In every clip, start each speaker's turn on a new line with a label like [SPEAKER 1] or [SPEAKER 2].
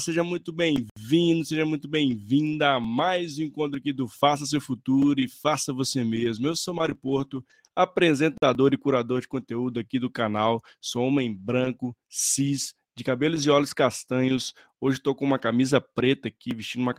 [SPEAKER 1] seja muito bem-vindo, seja muito bem-vinda a mais um encontro aqui do Faça Seu Futuro e Faça Você Mesmo. Eu sou Mário Porto, apresentador e curador de conteúdo aqui do canal. Sou homem branco, cis, de cabelos e olhos castanhos. Hoje estou com uma camisa preta aqui, vestindo uma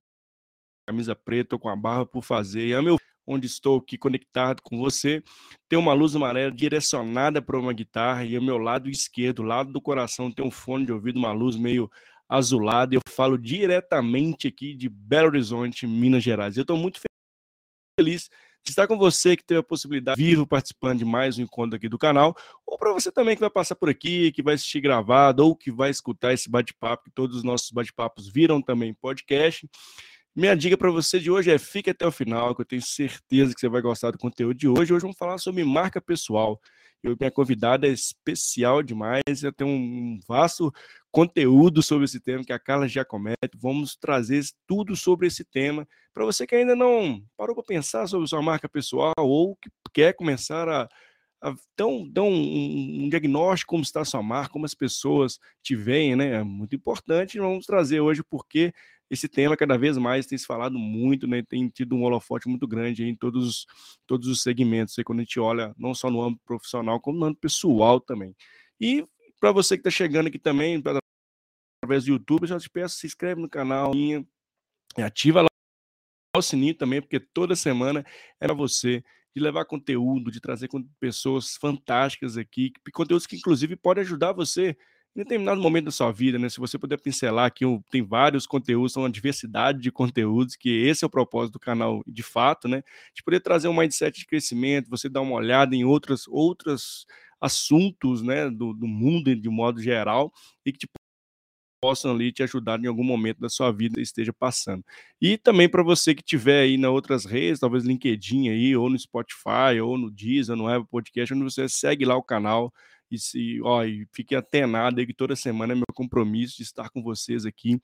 [SPEAKER 1] camisa preta, com a barba por fazer. E a meu onde estou aqui conectado com você, tem uma luz amarela direcionada para uma guitarra e ao meu lado esquerdo, lado do coração, tem um fone de ouvido, uma luz meio azulada. Eu falo diretamente aqui de Belo Horizonte, Minas Gerais. Eu estou muito feliz de estar com você que teve a possibilidade vivo participando de mais um encontro aqui do canal, ou para você também que vai passar por aqui, que vai assistir gravado ou que vai escutar esse bate-papo, que todos os nossos bate-papos viram também podcast. Minha dica para você de hoje é fique até o final, que eu tenho certeza que você vai gostar do conteúdo de hoje. Hoje vamos falar sobre marca pessoal. Eu, minha convidada é especial demais, eu tenho um vasto conteúdo sobre esse tema que a Carla já comete. Vamos trazer tudo sobre esse tema para você que ainda não parou para pensar sobre sua marca pessoal ou que quer começar a, a dar um, um, diagnóstico como está a sua marca, como as pessoas te veem, né? É muito importante. Vamos trazer hoje porque esse tema cada vez mais tem se falado muito, né? Tem tido um holofote muito grande em todos, todos os segmentos, aí, quando a gente olha não só no âmbito profissional, como no âmbito pessoal também. E para você que está chegando aqui também, através do YouTube, já te peço, se inscreve no canal, ativa lá o sininho também, porque toda semana é para você de levar conteúdo, de trazer pessoas fantásticas aqui, conteúdos que inclusive podem ajudar você em determinado momento da sua vida, né? Se você puder pincelar aqui, tem vários conteúdos, são uma diversidade de conteúdos, que esse é o propósito do canal de fato, né? De poder trazer um mindset de crescimento, você dar uma olhada em outras, outros assuntos, né, do, do mundo de modo geral, e que te possam ali te ajudar em algum momento da sua vida esteja passando. E também para você que tiver aí nas outras redes, talvez LinkedIn aí, ou no Spotify, ou no Deezer, no Apple Podcast, onde você segue lá o canal, e, se, ó, e fique atenado aí que toda semana é meu compromisso de estar com vocês aqui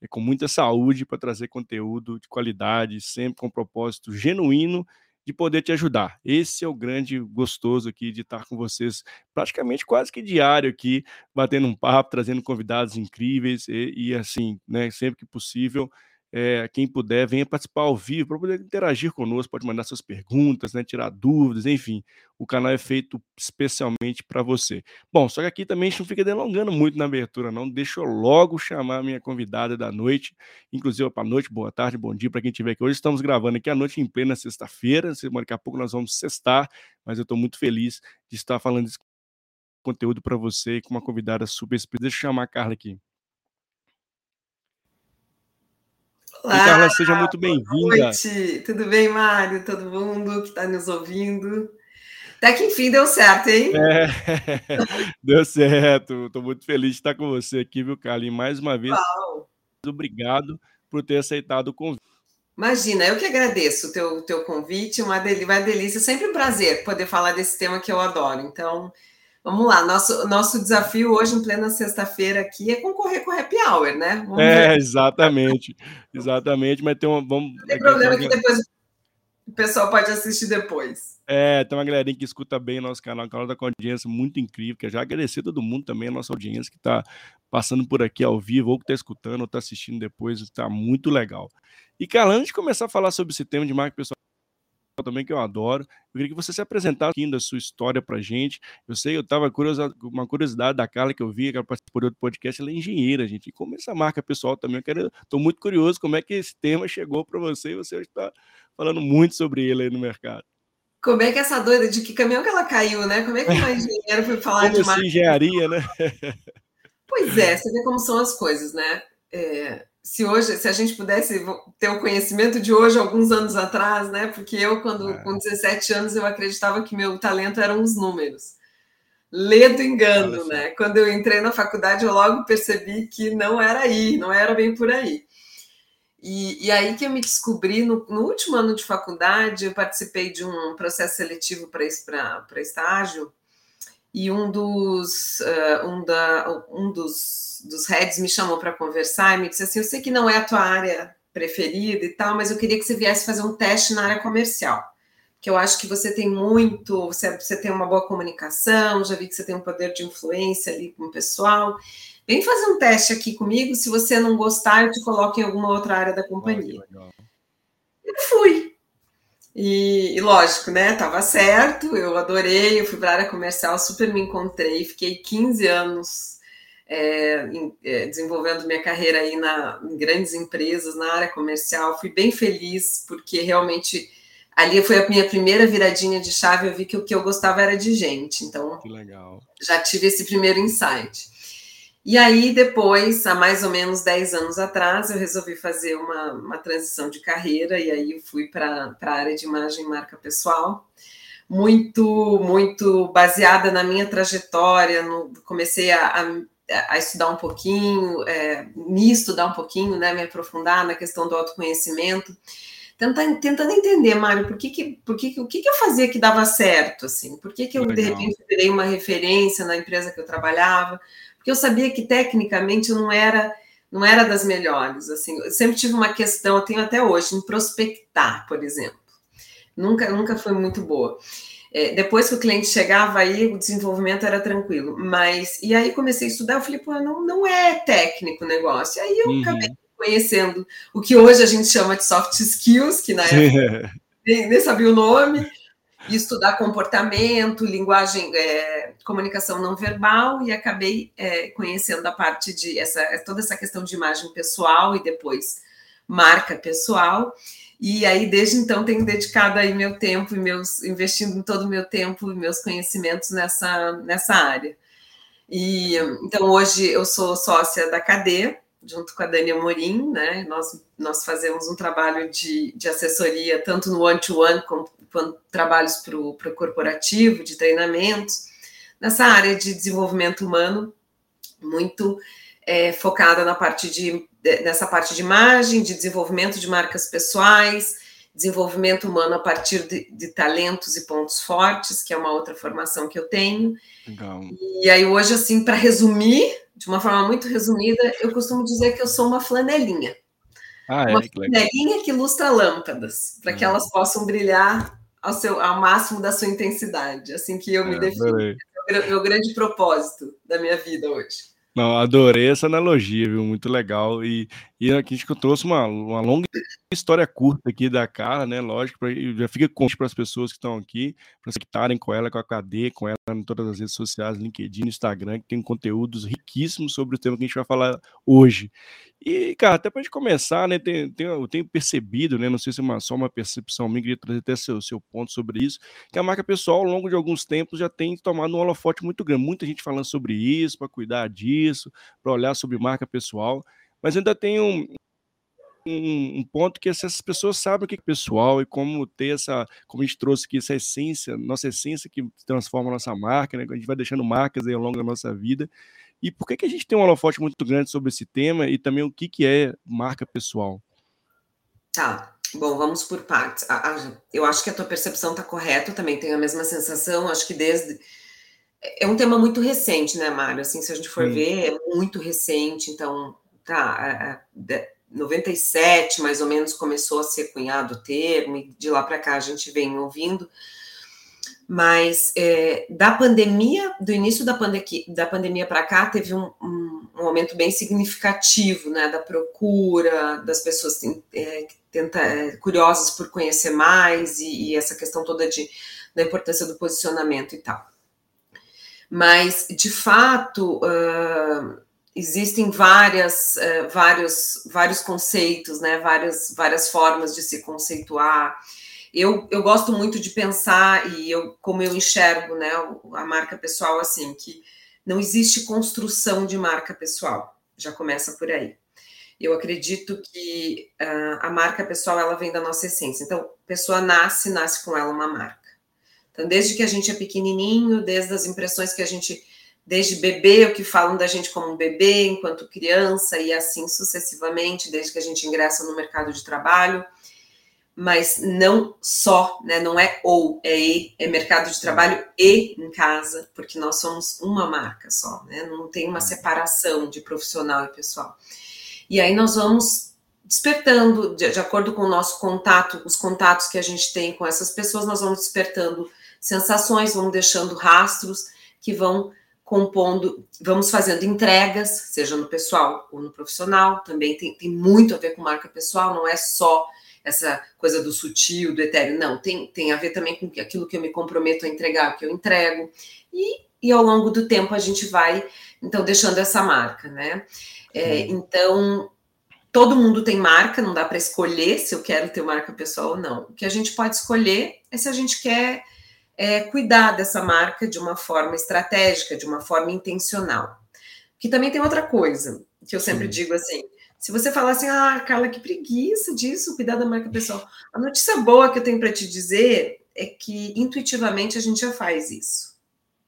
[SPEAKER 1] é, com muita saúde para trazer conteúdo de qualidade, sempre com um propósito genuíno de poder te ajudar. Esse é o grande gostoso aqui de estar com vocês, praticamente quase que diário aqui, batendo um papo, trazendo convidados incríveis e, e assim, né, sempre que possível, é, quem puder, venha participar ao vivo para poder interagir conosco, pode mandar suas perguntas, né, tirar dúvidas, enfim. O canal é feito especialmente para você. Bom, só que aqui também a gente não fica delongando muito na abertura, não. Deixa eu logo chamar a minha convidada da noite, inclusive para noite, boa tarde, bom dia para quem estiver aqui. Hoje estamos gravando aqui à noite em plena sexta-feira, daqui a pouco nós vamos sextar, mas eu estou muito feliz de estar falando desse conteúdo para você com uma convidada super especial. Deixa eu chamar a Carla aqui.
[SPEAKER 2] Olá, e Carla, seja muito bem-vinda. Boa noite, tudo bem, Mário? Todo mundo que está nos ouvindo. Até que enfim deu certo, hein? É,
[SPEAKER 1] deu certo. Estou muito feliz de estar com você aqui, viu, Carla? E mais uma vez, Uau. obrigado por ter aceitado o convite.
[SPEAKER 2] Imagina, eu que agradeço o teu, teu convite, uma, del uma delícia, sempre um prazer poder falar desse tema que eu adoro. Então, Vamos lá, nosso, nosso desafio hoje, em plena sexta-feira aqui, é concorrer com o Happy Hour, né?
[SPEAKER 1] Vamos é, ver. exatamente. Exatamente, mas tem uma. Vamos,
[SPEAKER 2] não tem problema que depois o pessoal pode assistir depois.
[SPEAKER 1] É, tem uma galerinha que escuta bem o nosso canal, o canal da com audiência muito incrível. Que já agradecer a todo mundo também, a nossa audiência que está passando por aqui ao vivo, ou que está escutando, ou está assistindo depois, está muito legal. E, cara, antes de começar a falar sobre esse tema de marca pessoal, também que eu adoro. Eu queria que você se apresentasse aqui da sua história pra gente. Eu sei, eu tava curiosa, uma curiosidade da Carla que eu vi, que ela participou de outro podcast, ela é engenheira, gente. E como essa marca pessoal também, eu quero, tô muito curioso como é que esse tema chegou para você e você está falando muito sobre ele aí no mercado.
[SPEAKER 2] Como é que essa doida, de que caminhão que ela caiu, né? Como é que uma engenheira foi falar
[SPEAKER 1] como de marca? engenharia, né?
[SPEAKER 2] Pois é, você vê como são as coisas, né? É, se hoje, se a gente pudesse ter o conhecimento de hoje, alguns anos atrás, né? Porque eu, quando é. com 17 anos, eu acreditava que meu talento eram os números. Ledo engano, né? Quando eu entrei na faculdade, eu logo percebi que não era aí, não era bem por aí. E, e aí que eu me descobri, no, no, último ano de faculdade, eu participei de um processo seletivo para estágio, e um dos, uh, um da, um dos dos heads me chamou para conversar e me disse assim: Eu sei que não é a tua área preferida e tal, mas eu queria que você viesse fazer um teste na área comercial. que eu acho que você tem muito, você, você tem uma boa comunicação, já vi que você tem um poder de influência ali com o pessoal. Vem fazer um teste aqui comigo, se você não gostar, eu te coloco em alguma outra área da companhia. eu fui. E, e, lógico, né? Tava certo, eu adorei, eu fui para a área comercial, super me encontrei, fiquei 15 anos é, em, é, desenvolvendo minha carreira aí na, em grandes empresas, na área comercial, fui bem feliz, porque realmente ali foi a minha primeira viradinha de chave, eu vi que o que eu gostava era de gente, então já tive esse primeiro insight. E aí, depois, há mais ou menos 10 anos atrás, eu resolvi fazer uma, uma transição de carreira, e aí fui para a área de imagem e marca pessoal, muito, muito baseada na minha trajetória, no, comecei a, a, a, estudar um pouquinho, é, me estudar um pouquinho, né, me aprofundar na questão do autoconhecimento, tentando, tentando entender, Mário, por que que, por que, o que, que eu fazia que dava certo, assim, por que, que eu, Legal. de repente, virei uma referência na empresa que eu trabalhava, porque eu sabia que tecnicamente eu não era não era das melhores, assim, eu sempre tive uma questão, eu tenho até hoje, em prospectar, por exemplo. Nunca, nunca foi muito boa. É, depois que o cliente chegava aí, o desenvolvimento era tranquilo. Mas, e aí comecei a estudar, eu falei, pô, não, não é técnico o negócio. E aí eu uhum. acabei conhecendo o que hoje a gente chama de soft skills, que na época nem, nem sabia o nome, e estudar comportamento, linguagem, é, comunicação não verbal, e acabei é, conhecendo a parte de essa, toda essa questão de imagem pessoal e depois marca pessoal. E aí, desde então, tenho dedicado aí meu tempo e meus, investindo todo o meu tempo e meus conhecimentos nessa, nessa área. E então hoje eu sou sócia da Cadê, junto com a Dani Amorim, né? Nós, nós fazemos um trabalho de, de assessoria, tanto no one-to-one, quanto trabalhos para o corporativo, de treinamentos, nessa área de desenvolvimento humano, muito é, focada na parte de, nessa parte de imagem, de desenvolvimento de marcas pessoais, desenvolvimento humano a partir de, de, talentos e pontos fortes, que é uma outra formação que eu tenho. Legal. E aí hoje, assim, para resumir, de uma forma muito resumida, eu costumo dizer que eu sou uma flanelinha. Ah, é, uma flanelinha que, que lustra lâmpadas, para que ah. elas possam brilhar ao, seu, ao máximo da sua intensidade. Assim que eu me é, defino. O meu grande propósito da minha vida hoje.
[SPEAKER 1] Não, adorei essa analogia, viu? Muito legal. E, e aqui acho que eu trouxe uma, uma longa história curta aqui da Carla, né? Lógico, pra, já fica convite para as pessoas que estão aqui, para se conectarem com ela, com a KD, com ela em todas as redes sociais, LinkedIn, Instagram, que tem conteúdos riquíssimos sobre o tema que a gente vai falar hoje. E, cara, até para a gente começar, né? Tem, tem, eu tenho percebido, né? Não sei se é uma, só uma percepção minha, queria trazer até seu, seu ponto sobre isso, que a marca pessoal, ao longo de alguns tempos, já tem tomado um holofote muito grande. Muita gente falando sobre isso, para cuidar disso, para olhar sobre marca pessoal, mas ainda tem um, um, um, ponto que essas pessoas sabem o que é pessoal e como ter essa, como a gente trouxe aqui, essa essência, nossa essência que transforma a nossa marca, né? A gente vai deixando marcas aí ao longo da nossa vida. E por que, que a gente tem um holofote muito grande sobre esse tema e também o que, que é marca pessoal?
[SPEAKER 2] Tá, bom, vamos por partes. Eu acho que a tua percepção está correta, eu também tenho a mesma sensação, acho que desde... É um tema muito recente, né, Mário? Assim, se a gente for Sim. ver, é muito recente, então, tá, 97, mais ou menos, começou a ser cunhado o termo, e de lá para cá a gente vem ouvindo, mas é, da pandemia, do início da, pandemia, da pandemia para cá, teve um, um, um, aumento bem significativo né, da procura, das pessoas é, tenta, é, curiosas por conhecer mais e, e, essa questão toda de, da importância do posicionamento e tal. Mas, de fato, uh, existem várias, uh, vários, vários conceitos, né, várias, várias formas de se conceituar eu, eu gosto muito de pensar, e eu, como eu enxergo né, a marca pessoal, assim, que não existe construção de marca pessoal, já começa por aí. Eu acredito que uh, a marca pessoal ela vem da nossa essência. Então, pessoa nasce, nasce com ela uma marca. Então, desde que a gente é pequenininho, desde as impressões que a gente, desde bebê, o que falam da gente como um bebê, enquanto criança, e assim sucessivamente, desde que a gente ingressa no mercado de trabalho, mas não só, né? Não é ou, é e, é mercado de trabalho e em casa, porque nós somos uma marca só, né? Não tem uma separação de profissional e pessoal. E aí nós vamos despertando, de, de, acordo com o nosso contato, os contatos que a gente tem com essas pessoas, nós vamos despertando sensações, vamos deixando rastros que vão compondo, vamos fazendo entregas, seja no pessoal ou no profissional, também tem, tem muito a ver com marca pessoal, não é só essa coisa do sutil, do etéreo, não, tem, tem a ver também com aquilo que eu me comprometo a entregar, que eu entrego, e, e ao longo do tempo a gente vai, então, deixando essa marca, né? É, então, todo mundo tem marca, não dá para escolher se eu quero ter marca pessoal ou não. O que a gente pode escolher é se a gente quer é, cuidar dessa marca de uma forma estratégica, de uma forma intencional. Que também tem outra coisa, que eu sempre Sim. digo assim: se você falar assim, ah, Carla, que preguiça disso, cuidar da marca pessoal. A notícia boa que eu tenho para te dizer é que intuitivamente a gente já faz isso.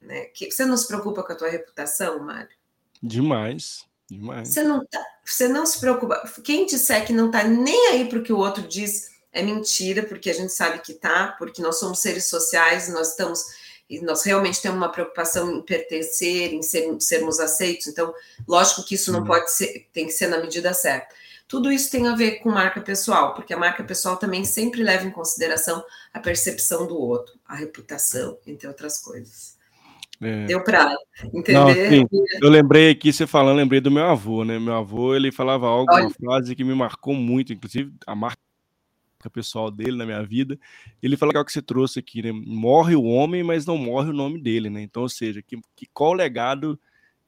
[SPEAKER 2] Né? Que você não se preocupa com a tua reputação, Mário?
[SPEAKER 1] Demais, demais.
[SPEAKER 2] Você não, tá, você não se preocupa. Quem disser que não está nem aí para o que o outro diz é mentira, porque a gente sabe que tá, porque nós somos seres sociais, nós estamos e nós realmente temos uma preocupação em pertencer, em ser, sermos aceitos. Então, lógico que isso não uhum. pode ser, tem que ser na medida certa. Tudo isso tem a ver com marca pessoal, porque a marca pessoal também sempre leva em consideração a percepção do outro, a reputação, entre outras coisas. É. Deu para entender? Não,
[SPEAKER 1] eu lembrei aqui, você falando, lembrei do meu avô, né? Meu avô, ele falava algo, Olha. uma frase que me marcou muito, inclusive a marca pessoal dele na minha vida. Ele fala que é o que você trouxe aqui, né? Morre o homem, mas não morre o nome dele, né? Então, ou seja, que, que qual o legado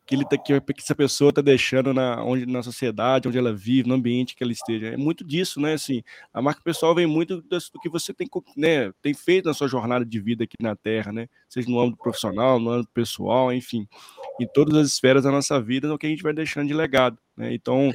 [SPEAKER 1] que ele tá, que, que essa pessoa está deixando na, onde, na sociedade, onde ela vive, no ambiente que ela esteja. É muito disso, né? Assim, a marca pessoal vem muito do, do que você tem, né, tem feito na sua jornada de vida aqui na Terra, né? Seja no âmbito profissional, no âmbito pessoal, enfim, em todas as esferas da nossa vida, no que a gente vai deixando de legado, né? Então,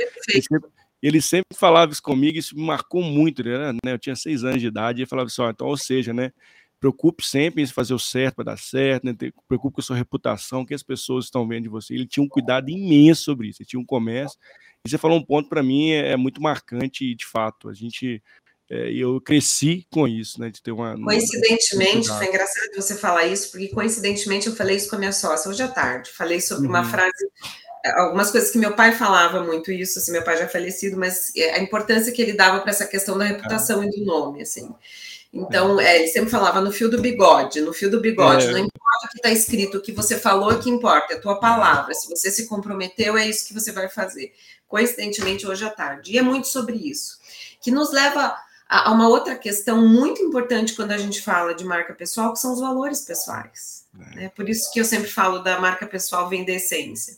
[SPEAKER 1] ele sempre falava isso comigo, isso me marcou muito, né? Eu tinha seis anos de idade, e ele falava assim, ó, então, ou seja, né? Preocupe sempre em fazer o certo para dar certo, né? preocupe com a sua reputação, que as pessoas estão vendo de você. Ele tinha um cuidado imenso sobre isso, ele tinha um comércio. E você falou um ponto para mim é, é, muito marcante e de fato a gente é, eu cresci com isso, né? De ter uma
[SPEAKER 2] coincidentemente foi engraçado você falar isso porque coincidentemente eu falei isso com a minha sócia hoje à tarde. Falei sobre uhum. uma frase algumas coisas que meu pai falava muito isso, assim, meu pai já é falecido, mas é, a importância que ele dava para essa questão da reputação é. e do nome, assim. Então, é. É, ele sempre falava no fio do bigode, no fio do bigode, é. não importa o que está escrito, o que você falou é que importa, é a tua palavra. Se você se comprometeu, é isso que você vai fazer. Coincidentemente, hoje à tarde. E é muito sobre isso. Que nos leva a, a uma outra questão muito importante quando a gente fala de marca pessoal, que são os valores pessoais. É. Né? Por isso que eu sempre falo da marca pessoal vem da essência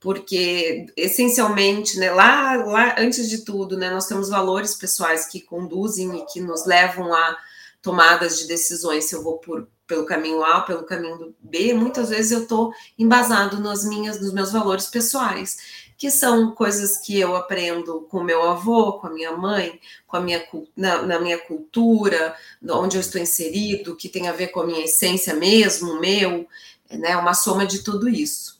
[SPEAKER 2] porque essencialmente, né, lá, lá antes de tudo, né, nós temos valores pessoais que conduzem e que nos levam a tomadas de decisões. Se eu vou por, pelo caminho A, pelo caminho B, muitas vezes eu estou embasado nas minhas, nos meus valores pessoais, que são coisas que eu aprendo com meu avô, com a minha mãe, com a minha na, na minha cultura, onde eu estou inserido, que tem a ver com a minha essência mesmo, meu, né, uma soma de tudo isso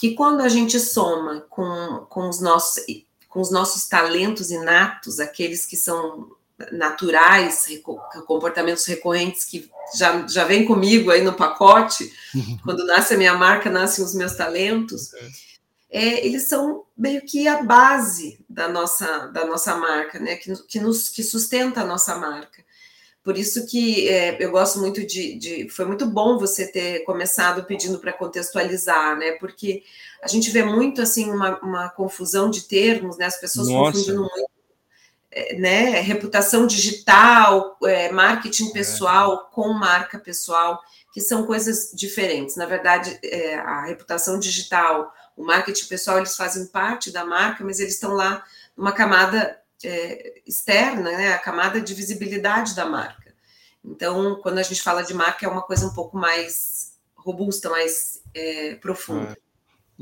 [SPEAKER 2] que quando a gente soma com, com, os nossos, com os nossos talentos inatos, aqueles que são naturais, comportamentos recorrentes que já, já vem comigo aí no pacote, quando nasce a minha marca, nascem os meus talentos, é, eles são meio que a base da nossa, da nossa marca, né? que, que, nos, que sustenta a nossa marca. Por isso que é, eu gosto muito de, de, Foi muito bom você ter começado pedindo para contextualizar, né? Porque a gente vê muito assim uma, uma confusão de termos, né? As pessoas Nossa. confundindo muito. É, né, reputação digital, é, marketing é. pessoal com marca pessoal, que são coisas diferentes. Na verdade, é, a reputação digital, o marketing pessoal, eles fazem parte da marca, mas eles estão lá numa camada é, externa, né, a camada de visibilidade da marca. Então, quando a gente fala de marca, é uma coisa um pouco mais robusta, mais é, profunda.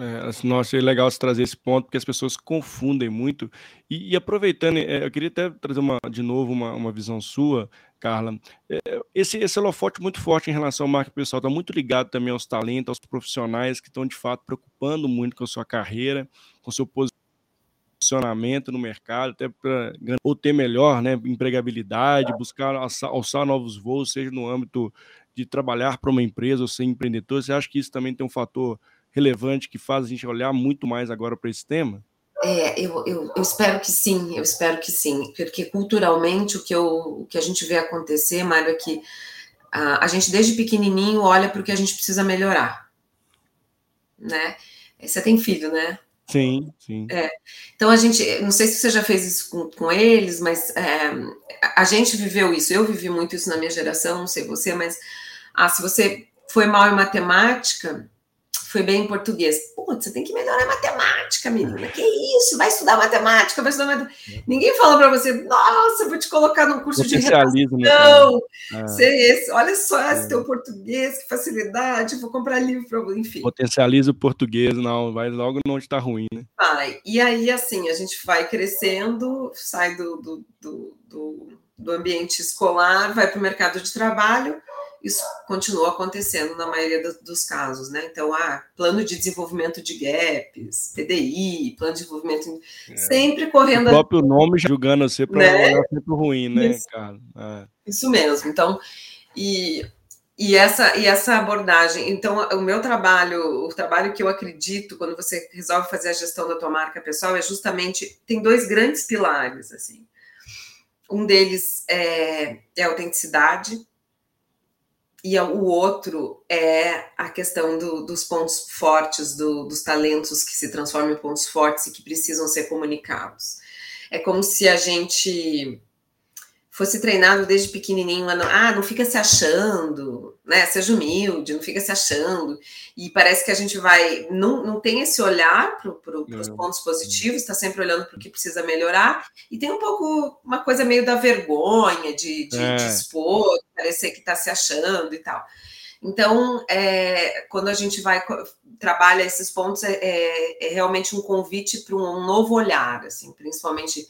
[SPEAKER 1] É, assim, nossa, é legal você trazer esse ponto, porque as pessoas confundem muito. E, e aproveitando, é, eu queria até trazer uma, de novo uma, uma visão sua, Carla. É, esse, esse holofote muito forte em relação ao marketing pessoal está muito ligado também aos talentos, aos profissionais que estão, de fato, preocupando muito com a sua carreira, com o seu posicionamento posicionamento no mercado, até para ou ter melhor né, empregabilidade, buscar alçar, novos voos, seja no âmbito de trabalhar para uma empresa ou ser empreendedor. Você acha que isso também tem um fator relevante que faz a gente olhar muito mais agora para esse tema?
[SPEAKER 2] É, eu, eu, eu, espero que sim, eu espero que sim, porque culturalmente o que, eu, o que a gente vê acontecer, Mário, é que a, a gente desde pequenininho olha para o que a gente precisa melhorar, né? Você tem filho, né?
[SPEAKER 1] Sim, sim.
[SPEAKER 2] É. Então a gente, não sei se você já fez isso com, com eles, mas é, a gente viveu isso. Eu vivi muito isso na minha geração, não sei você, mas ah, se você foi mal em matemática, foi bem em português. Putz, você tem que melhorar a matemática, menina. Que isso? Vai estudar matemática, vai estudar matemática. Ninguém fala para você, nossa, vou te colocar num curso de redação. Não, é. esse. olha só esse é. teu português, que facilidade, vou comprar livro para enfim.
[SPEAKER 1] Potencializa o português, não, vai logo onde está ruim, né?
[SPEAKER 2] Vai. E aí, assim, a gente vai crescendo, sai do, do, do, do, do ambiente escolar, vai para o mercado de trabalho isso continua acontecendo na maioria do, dos casos, né? Então, ah, plano de desenvolvimento de gaps, PDI, plano de desenvolvimento, é. sempre correndo.
[SPEAKER 1] O próprio nome julgando você para né? um sempre ruim, né, isso. cara? É.
[SPEAKER 2] Isso mesmo. Então, e, e, essa, e essa abordagem, então, o meu trabalho, o trabalho que eu acredito quando você resolve fazer a gestão da tua marca pessoal é justamente, tem dois grandes pilares, assim. Um deles é, é a autenticidade, e o outro é a questão do, dos pontos fortes, do, dos talentos que se transformam em pontos fortes e que precisam ser comunicados. É como se a gente fosse treinado desde pequenininho ah, não fica se achando, né? Seja humilde, não fica se achando. E parece que a gente vai, não, não tem esse olhar para pro, os pontos positivos, está sempre olhando para o que precisa melhorar. E tem um pouco uma coisa meio da vergonha de, de, é. de expor, parecer que está se achando e tal. Então, é, quando a gente vai trabalha esses pontos, é, é, é realmente um convite para um, um, novo olhar, assim, principalmente,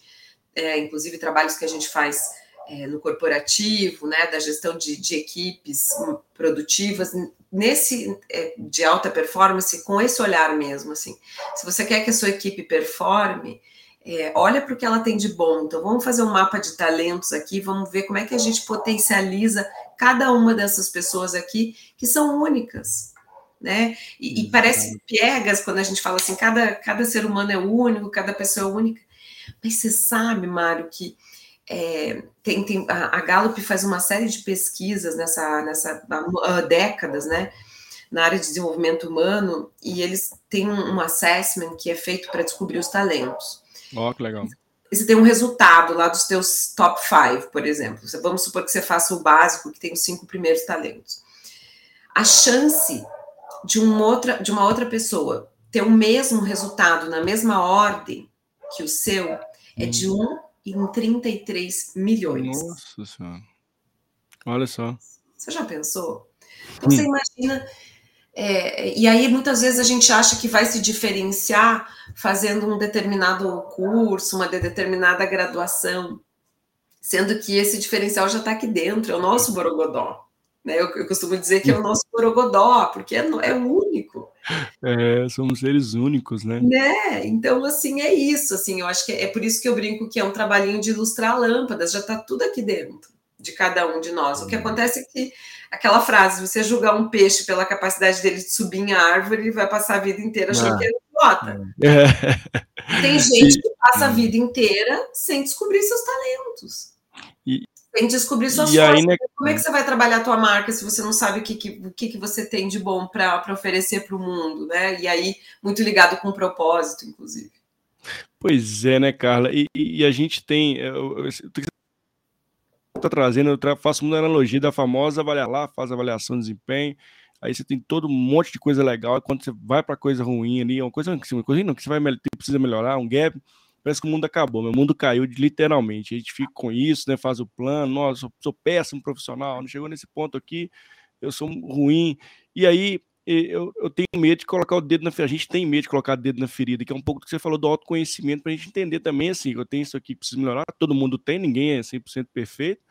[SPEAKER 2] é, inclusive trabalhos que a gente faz é, no corporativo, né, da gestão de, de equipes produtivas, nesse é, de alta performance, com esse olhar mesmo, assim. Se você quer que a sua equipe performe, é, olha para o que ela tem de bom. Então, vamos fazer um mapa de talentos aqui, vamos ver como é que a gente potencializa cada uma dessas pessoas aqui que são únicas. Né? E, e parece piegas quando a gente fala assim, cada, cada ser humano é único, cada pessoa é única. Mas você sabe, Mário, que é, tem, tem, a, a Gallup faz uma série de pesquisas nessa, nessa há décadas, né? Na área de desenvolvimento humano, e eles têm um assessment que é feito para descobrir os talentos.
[SPEAKER 1] Ó, oh, que legal.
[SPEAKER 2] E você tem um resultado lá dos teus top 5, por exemplo. Vamos supor que você faça o básico, que tem os cinco primeiros talentos. A chance de, outra, de uma outra pessoa ter o mesmo resultado na mesma ordem que o seu é de 1 hum em 33 milhões.
[SPEAKER 1] Nossa Senhora. Olha só.
[SPEAKER 2] Você já pensou? Então, você hum. imagina. É, e aí, muitas vezes, a gente acha que vai se diferenciar fazendo um determinado curso, uma determinada graduação, sendo que esse diferencial já está aqui dentro, é o nosso Borogodó. Né? Eu, eu, costumo dizer que é o nosso Borogodó, porque é, é único.
[SPEAKER 1] É, somos seres únicos, né?
[SPEAKER 2] Né? Então, assim, é isso. Assim, eu acho que é, é por isso que eu brinco que é um trabalhinho de ilustrar lâmpadas, já está tudo aqui dentro de cada um de nós. O que uhum. acontece é que aquela frase, você julgar um peixe pela capacidade dele de subir em árvore, ele vai passar a vida inteira achando ah. que ele pilota. É. Tem gente que passa a vida inteira sem descobrir seus talentos. E, tem que descobrir suas e forças. Aí, né? Como é que você vai trabalhar a tua marca se você não sabe o que, que, o que, que você tem de bom para oferecer para o mundo, né? E aí, muito ligado com o propósito, inclusive.
[SPEAKER 1] Pois é, né, Carla? E, e a gente tem. Eu, eu, está trazendo, eu faço uma analogia da famosa avaliar lá, faz avaliação de desempenho, aí você tem todo um monte de coisa legal, e quando você vai para coisa ruim ali, uma coisa, uma coisa não, que você vai, precisa melhorar, um gap, parece que o mundo acabou, meu mundo caiu literalmente. A gente fica com isso, né? Faz o plano, nossa, sou, sou péssimo profissional, não chegou nesse ponto aqui, eu sou ruim. E aí eu, eu tenho medo de colocar o dedo na ferida. A gente tem medo de colocar o dedo na ferida, que é um pouco do que você falou do autoconhecimento, para a gente entender também assim, eu tenho isso aqui, preciso melhorar, todo mundo tem, ninguém é 100% perfeito.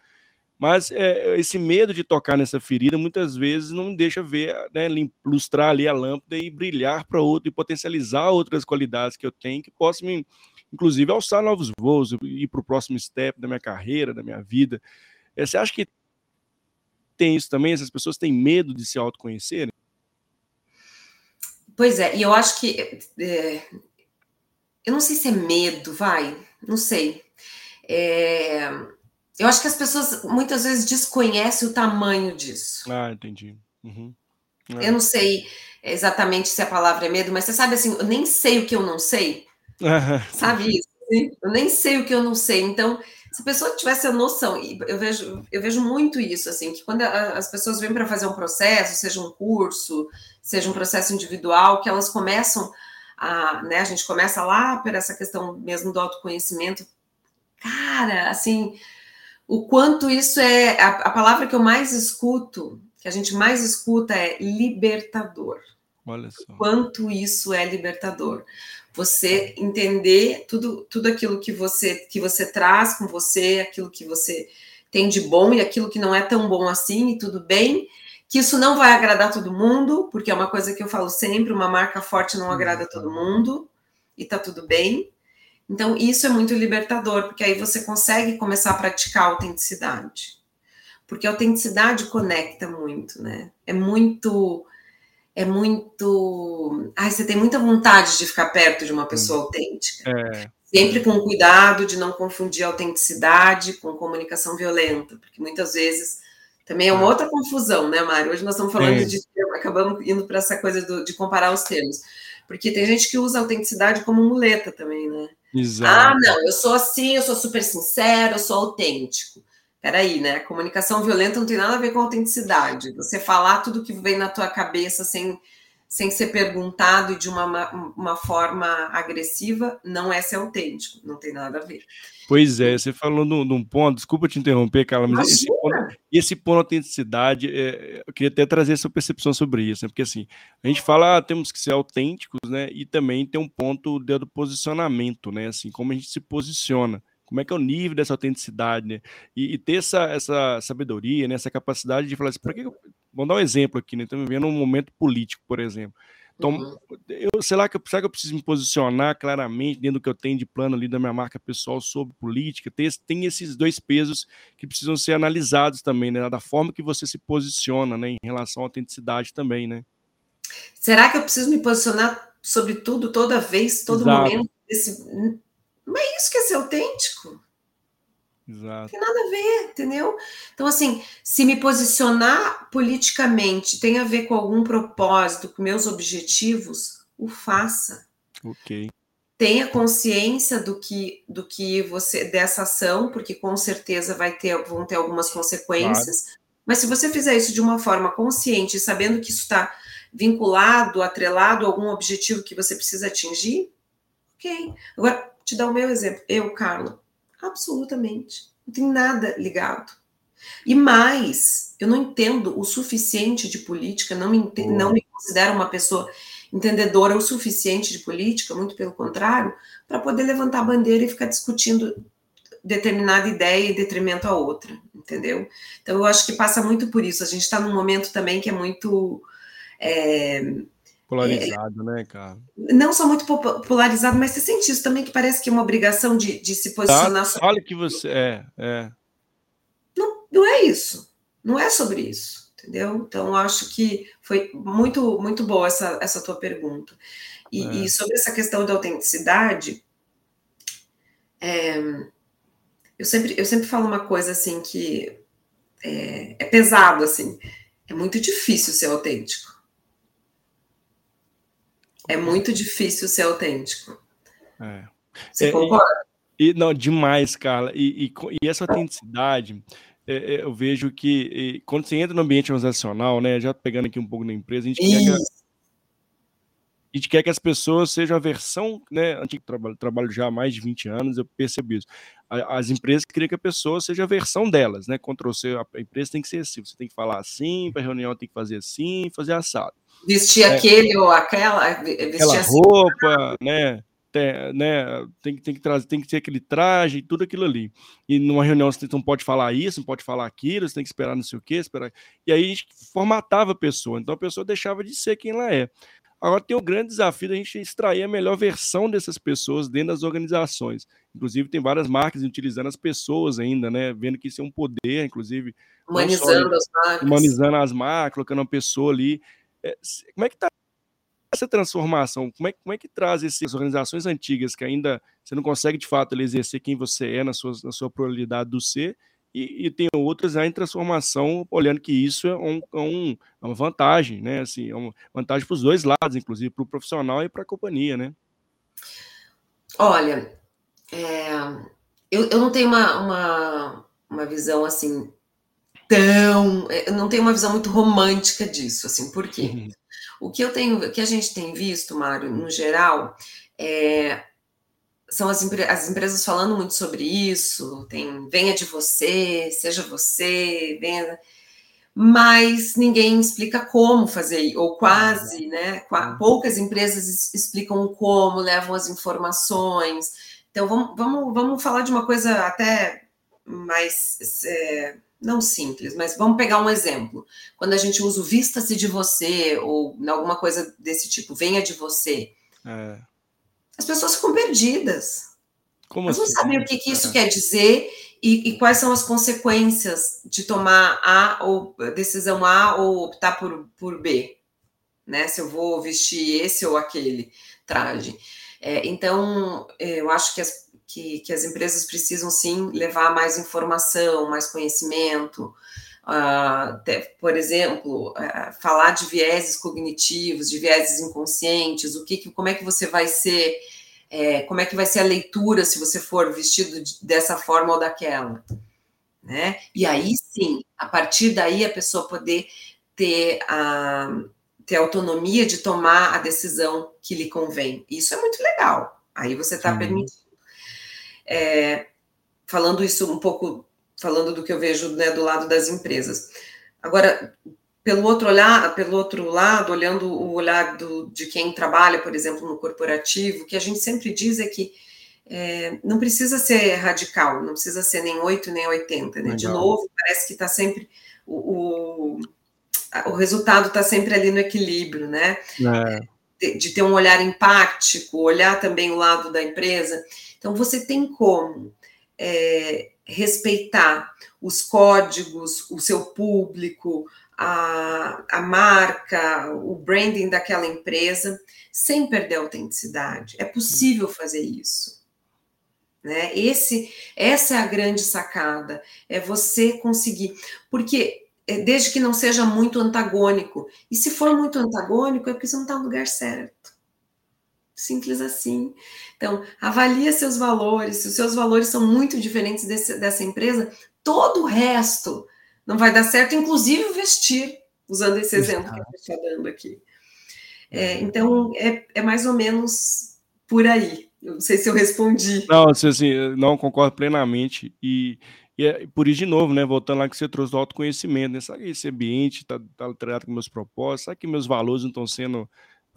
[SPEAKER 1] Mas é, esse medo de tocar nessa ferida muitas vezes não deixa ver, né, ilustrar ali a lâmpada e brilhar para outro e potencializar outras qualidades que eu tenho que possam me inclusive alçar novos voos, ir para o próximo step da minha carreira, da minha vida. Eh, você acha que tem isso também? Essas pessoas têm medo de se autoconhecerem?
[SPEAKER 2] Pois é, e eu acho que é, eu não sei se é medo, vai, não sei. É, eu acho que as pessoas muitas vezes desconhecem o tamanho disso.
[SPEAKER 1] Ah, entendi. Uhum.
[SPEAKER 2] É. Eu não sei exatamente se a palavra é medo, mas você sabe assim, eu nem sei o que eu não sei. Sabe isso? Eu nem sei o que eu não sei. Então, se a pessoa tivesse a noção, e eu vejo, eu vejo muito isso, assim, que quando as pessoas vêm para fazer um processo, seja um curso, seja um processo individual, que elas começam a, né, a gente começa lá por essa questão mesmo do autoconhecimento. Cara, assim, o quanto isso é a, a palavra que eu mais escuto, que a gente mais escuta é libertador.
[SPEAKER 1] Olha só.
[SPEAKER 2] O quanto isso é libertador você entender tudo, tudo aquilo que você que você traz com você, aquilo que você tem de bom e aquilo que não é tão bom assim, e tudo bem, que isso não vai agradar todo mundo, porque é uma coisa que eu falo sempre, uma marca forte não agrada todo mundo, e tá tudo bem. Então, isso é muito libertador, porque aí você consegue começar a praticar a autenticidade. Porque a autenticidade conecta muito, né? É muito é muito. Ai, você tem muita vontade de ficar perto de uma pessoa autêntica.
[SPEAKER 1] É.
[SPEAKER 2] Sempre com cuidado de não confundir autenticidade com comunicação violenta, porque muitas vezes também é uma é. outra confusão, né, Mário? Hoje nós estamos falando é. de. Acabamos indo para essa coisa do, de comparar os termos. Porque tem gente que usa a autenticidade como muleta também, né?
[SPEAKER 1] Exato.
[SPEAKER 2] Ah, não, eu sou assim, eu sou super sincero, eu sou autêntico peraí, né? Comunicação violenta não tem nada a ver com autenticidade. Você falar tudo que vem na tua cabeça sem, sem ser perguntado e de uma, uma forma agressiva não é ser autêntico, não tem nada a ver.
[SPEAKER 1] Pois é, você falou num, ponto, desculpa te interromper, Carla, mas esse ponto, esse ponto autenticidade, é, eu queria até trazer essa percepção sobre isso, né? porque assim, a gente fala, ah, temos que ser autênticos, né, e também tem um ponto do posicionamento, né, assim, como a gente se posiciona como é que é o nível dessa autenticidade, né? E, e ter essa, essa sabedoria, né? essa capacidade de falar assim, por que, vamos dar um exemplo aqui, né? Estamos vivendo um momento político, por exemplo. Então, uhum. eu, sei lá que, será que eu preciso me posicionar claramente dentro do que eu tenho de plano ali da minha marca pessoal sobre política? Tem, tem esses dois pesos que precisam ser analisados também, né? Da forma que você se posiciona, né? Em relação à autenticidade também, né?
[SPEAKER 2] Será que eu preciso me posicionar sobre tudo, toda vez, todo Exato. momento? Desse mas é isso que é ser autêntico.
[SPEAKER 1] Exato.
[SPEAKER 2] Tem nada a ver, entendeu? Então, assim, se me posicionar politicamente tem a ver com algum propósito, com meus objetivos, o faça.
[SPEAKER 1] Ok.
[SPEAKER 2] Tenha consciência do que do que você dessa ação, porque com certeza vai ter vão ter algumas consequências. Claro. Mas se você fizer isso de uma forma consciente, sabendo que isso está vinculado, atrelado a algum objetivo que você precisa atingir, ok. Agora, te dar o meu exemplo. Eu, Carla, absolutamente. Não tem nada ligado. E mais, eu não entendo o suficiente de política, não me, não me considero uma pessoa entendedora o suficiente de política, muito pelo contrário, para poder levantar a bandeira e ficar discutindo determinada ideia em detrimento a outra, entendeu? Então, eu acho que passa muito por isso. A gente está num momento também que é muito. É,
[SPEAKER 1] Polarizado, é, né, cara?
[SPEAKER 2] Não só muito polarizado, mas você sente isso também, que parece que é uma obrigação de, de se posicionar.
[SPEAKER 1] Tá, olha que você. É, é.
[SPEAKER 2] Não, não é isso. Não é sobre isso, entendeu? Então, acho que foi muito, muito boa essa, essa tua pergunta. E, é. e sobre essa questão da autenticidade, é, eu, sempre, eu sempre falo uma coisa assim que é, é pesado, assim. É muito difícil ser autêntico é muito difícil ser autêntico.
[SPEAKER 1] É.
[SPEAKER 2] Você é, concorda?
[SPEAKER 1] E, não, demais, Carla. E, e, e essa autenticidade, é, é, eu vejo que quando você entra no ambiente organizacional, né, já pegando aqui um pouco da empresa, a gente, quer que, a, a gente quer que as pessoas sejam a versão, né, antigo trabalho, trabalho já há mais de 20 anos, eu percebi isso. As empresas queriam que a pessoa seja a versão delas, né? Ctrl C, a empresa tem que ser assim, você tem que falar assim, para reunião tem que fazer assim, fazer assado.
[SPEAKER 2] Vestir é, aquele ou aquela,
[SPEAKER 1] vestir aquela assim. roupa, né? Tem, né, tem, tem, que trazer, tem que ter aquele traje, tudo aquilo ali. E numa reunião você não pode falar isso, não pode falar aquilo, você tem que esperar não sei o quê, esperar. E aí a gente formatava a pessoa, então a pessoa deixava de ser quem ela é. Agora tem o grande desafio da gente extrair a melhor versão dessas pessoas dentro das organizações. Inclusive, tem várias marcas utilizando as pessoas ainda, né? Vendo que isso é um poder, inclusive.
[SPEAKER 2] Humanizando as marcas.
[SPEAKER 1] Humanizando as marcas, colocando uma pessoa ali. É, como é que está essa transformação, como é, como é que traz essas organizações antigas que ainda você não consegue de fato exercer quem você é na sua, na sua pluralidade do ser, e, e, tem outras já em transformação, olhando que isso é, um, é um, é uma vantagem, né? Assim, é uma vantagem para os dois lados, inclusive para o profissional e para a companhia, né?
[SPEAKER 2] Olha, é, eu, eu não tenho uma, uma, uma visão assim tão. Eu não tenho uma visão muito romântica disso, assim, por quê? Uhum. O que eu tenho, o que a gente tem visto, Mário, no geral, é, são as, as, empresas falando muito sobre isso, tem venha de você, seja você, venha, mas ninguém explica como fazer, ou quase, né? Poucas empresas explicam como, levam as informações. Então vamos, vamos, vamos falar de uma coisa até mais é, não simples, mas vamos pegar um exemplo. Quando a gente usa o vista-se de você, ou alguma coisa desse tipo, venha de você. É. As pessoas ficam perdidas. Como Elas assim? não sabem o que, que isso é. quer dizer e, e, quais são as consequências de tomar A ou decisão A ou optar por, por B. Né? Se eu vou vestir esse ou aquele traje. É, então, é, eu acho que as que, que as empresas precisam sim levar mais informação, mais conhecimento. Uh, por exemplo, uh, falar de vieses cognitivos, de vieses inconscientes, o que, como é que você vai ser, é, como é que vai ser a leitura se você for vestido de, dessa forma ou daquela, né? E aí sim, a partir daí a pessoa poder ter a ter autonomia de tomar a decisão que lhe convém. Isso é muito legal. Aí você está permitindo é, falando isso um pouco, falando do que eu vejo né, do lado das empresas. Agora, pelo outro olhar, pelo outro lado, olhando o olhar do, de quem trabalha, por exemplo, no corporativo, o que a gente sempre diz é que é, não precisa ser radical, não precisa ser nem 8 nem 80, né? De novo, parece que está sempre o, o, o resultado está sempre ali no equilíbrio, né? É. De, de, ter um olhar empático, olhar também o lado da empresa. Então, você tem como é, respeitar os códigos, o seu público, a, a marca, o branding daquela empresa, sem perder a autenticidade. É possível fazer isso. Né? Esse, essa é a grande sacada, é você conseguir, porque é, desde que não seja muito antagônico. E se for muito antagônico, é porque você não está no lugar certo. Simples assim. Então, avalia seus valores. Se os seus valores são muito diferentes desse, dessa empresa, todo o resto não vai dar certo, inclusive vestir, usando esse exemplo que eu estou dando aqui. É, então, é, é mais ou menos por aí. Eu não sei se eu respondi.
[SPEAKER 1] Não, assim, não concordo plenamente. E, e é, por isso, de novo, né, voltando lá que você trouxe do autoconhecimento, né? Sabe que esse ambiente está tá, tá com meus propósitos? Sabe que meus valores não estão sendo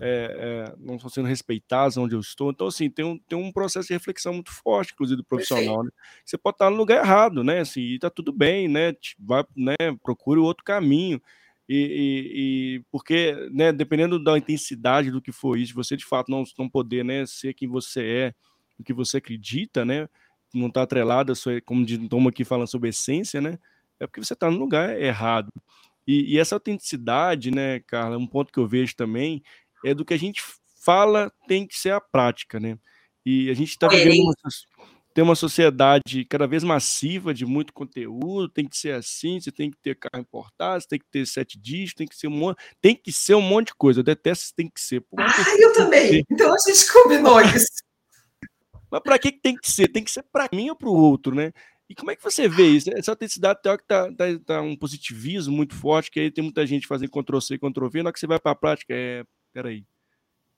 [SPEAKER 1] é, é, não estão sendo respeitados onde eu estou. Então, assim, tem um, tem um processo de reflexão muito forte, inclusive, do profissional. Né? Você pode estar no lugar errado, né? Assim, e tá tudo bem, né? Vai, né? Procure outro caminho. E, e, e, porque, né, dependendo da intensidade do que for isso, você de fato não, não poder né, ser quem você é, o que você acredita, né? Não está atrelado a sua, como estamos aqui falando sobre essência, né? É porque você está no lugar errado. E, e, essa autenticidade, né, Carla, um ponto que eu vejo também é do que a gente fala tem que ser a prática, né? E a gente está vivendo uma, tem uma sociedade cada vez massiva de muito conteúdo, tem que ser assim, você tem que ter carro importado, você tem que ter sete dígitos, tem que ser um monte, tem que ser um monte de coisa. Eu detesto tem que ser.
[SPEAKER 2] Pô, ah, eu também. Então a gente combinou isso.
[SPEAKER 1] Mas para que tem que ser? Tem que ser para mim ou para o outro, né? E como é que você vê isso? Essa autenticidade teórica está tá, tá um positivismo muito forte, que aí tem muita gente fazendo Ctrl-C, Ctrl-V, na hora que você vai para a prática, é peraí,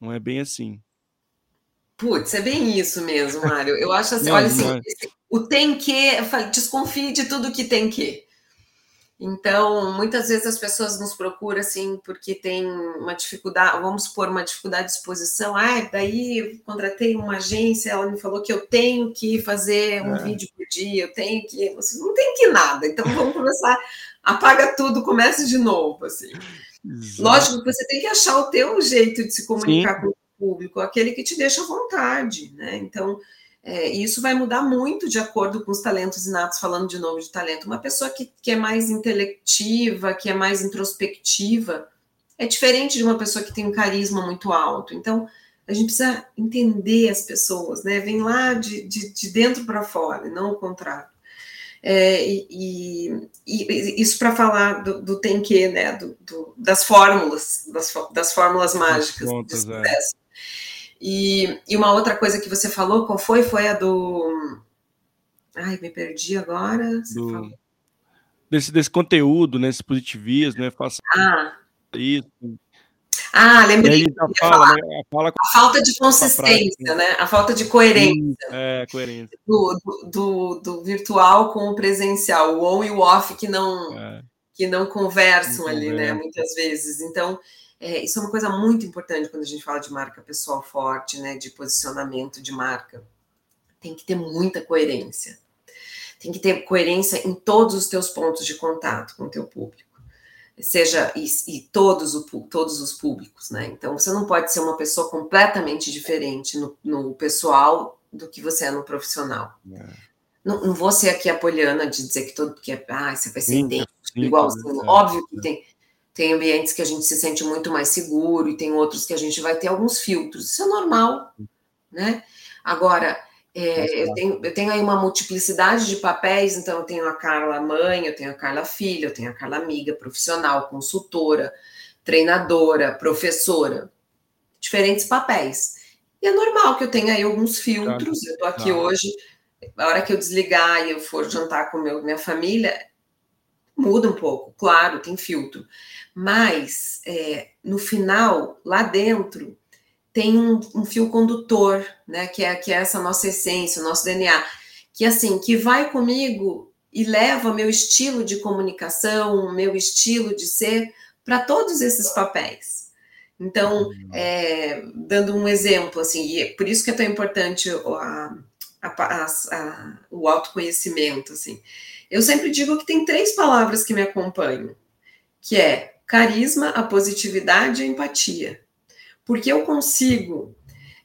[SPEAKER 1] não é bem assim.
[SPEAKER 2] Putz, é bem isso mesmo, Mário. Eu acho assim, não, olha assim, é. o tem que, desconfie de tudo que tem que. Então, muitas vezes as pessoas nos procuram assim porque tem uma dificuldade, vamos supor, uma dificuldade de exposição. Ah, daí eu contratei uma agência, ela me falou que eu tenho que fazer um é. vídeo por dia, eu tenho que. Você não tem que nada. Então vamos começar, apaga tudo, comece de novo. Assim. Exato. Lógico que você tem que achar o teu jeito de se comunicar Sim. com o público, aquele que te deixa à vontade, né? Então, é, isso vai mudar muito de acordo com os talentos inatos, falando de novo de talento. Uma pessoa que, que é mais intelectiva, que é mais introspectiva, é diferente de uma pessoa que tem um carisma muito alto. Então, a gente precisa entender as pessoas, né? Vem lá de, de, de dentro para fora, não o contrário. É, e, e, isso para falar do, do tem que, né? Do, do, das fórmulas, das, das fórmulas mágicas contas, é. sucesso. É. E, e uma outra coisa que você falou, qual foi? Foi a do. Ai, me perdi agora.
[SPEAKER 1] Do, desse, desse conteúdo, né? Esse positivismo, né? Faça ah. isso.
[SPEAKER 2] Ah, lembrei. Fala, né, fala a falta de consistência, né? A falta de coerência.
[SPEAKER 1] É, coerência.
[SPEAKER 2] Do, do, do, virtual com o presencial, o on e o off que não, é. que não conversam não ali, conversa. né? Muitas vezes. Então, é, isso é uma coisa muito importante quando a gente fala de marca pessoal forte, né? De posicionamento de marca. Tem que ter muita coerência. Tem que ter coerência em todos os teus pontos de contato com o teu público. Seja e, e todos, o, todos os públicos, né? Então você não pode ser uma pessoa completamente diferente no, no pessoal do que você é no profissional. É. Não, não vou ser aqui a poliana de dizer que todo que é, ah, você vai ser idêntico, igualzinho. É. Óbvio que tem tem ambientes que a gente se sente muito mais seguro e tem outros que a gente vai ter alguns filtros. Isso é normal, né? Agora, é, eu, tenho, eu tenho aí uma multiplicidade de papéis, então eu tenho a Carla mãe, eu tenho a Carla filha, eu tenho a Carla amiga, profissional, consultora, treinadora, professora. Diferentes papéis. E é normal que eu tenha aí alguns filtros. Eu estou aqui hoje, a hora que eu desligar e eu for jantar com meu, minha família, muda um pouco, claro, tem filtro. Mas é, no final, lá dentro, tem um, um, fio condutor, né? Que é, que é essa nossa essência, o nosso DNA, que assim, que vai comigo e leva meu estilo de comunicação, meu estilo de ser para todos esses papéis. Então, uhum. é, dando um exemplo, assim, e é por isso que é tão importante a, a, a, o autoconhecimento, assim. Eu sempre digo que tem três palavras que me acompanham, que é carisma, a positividade e a empatia. Porque eu consigo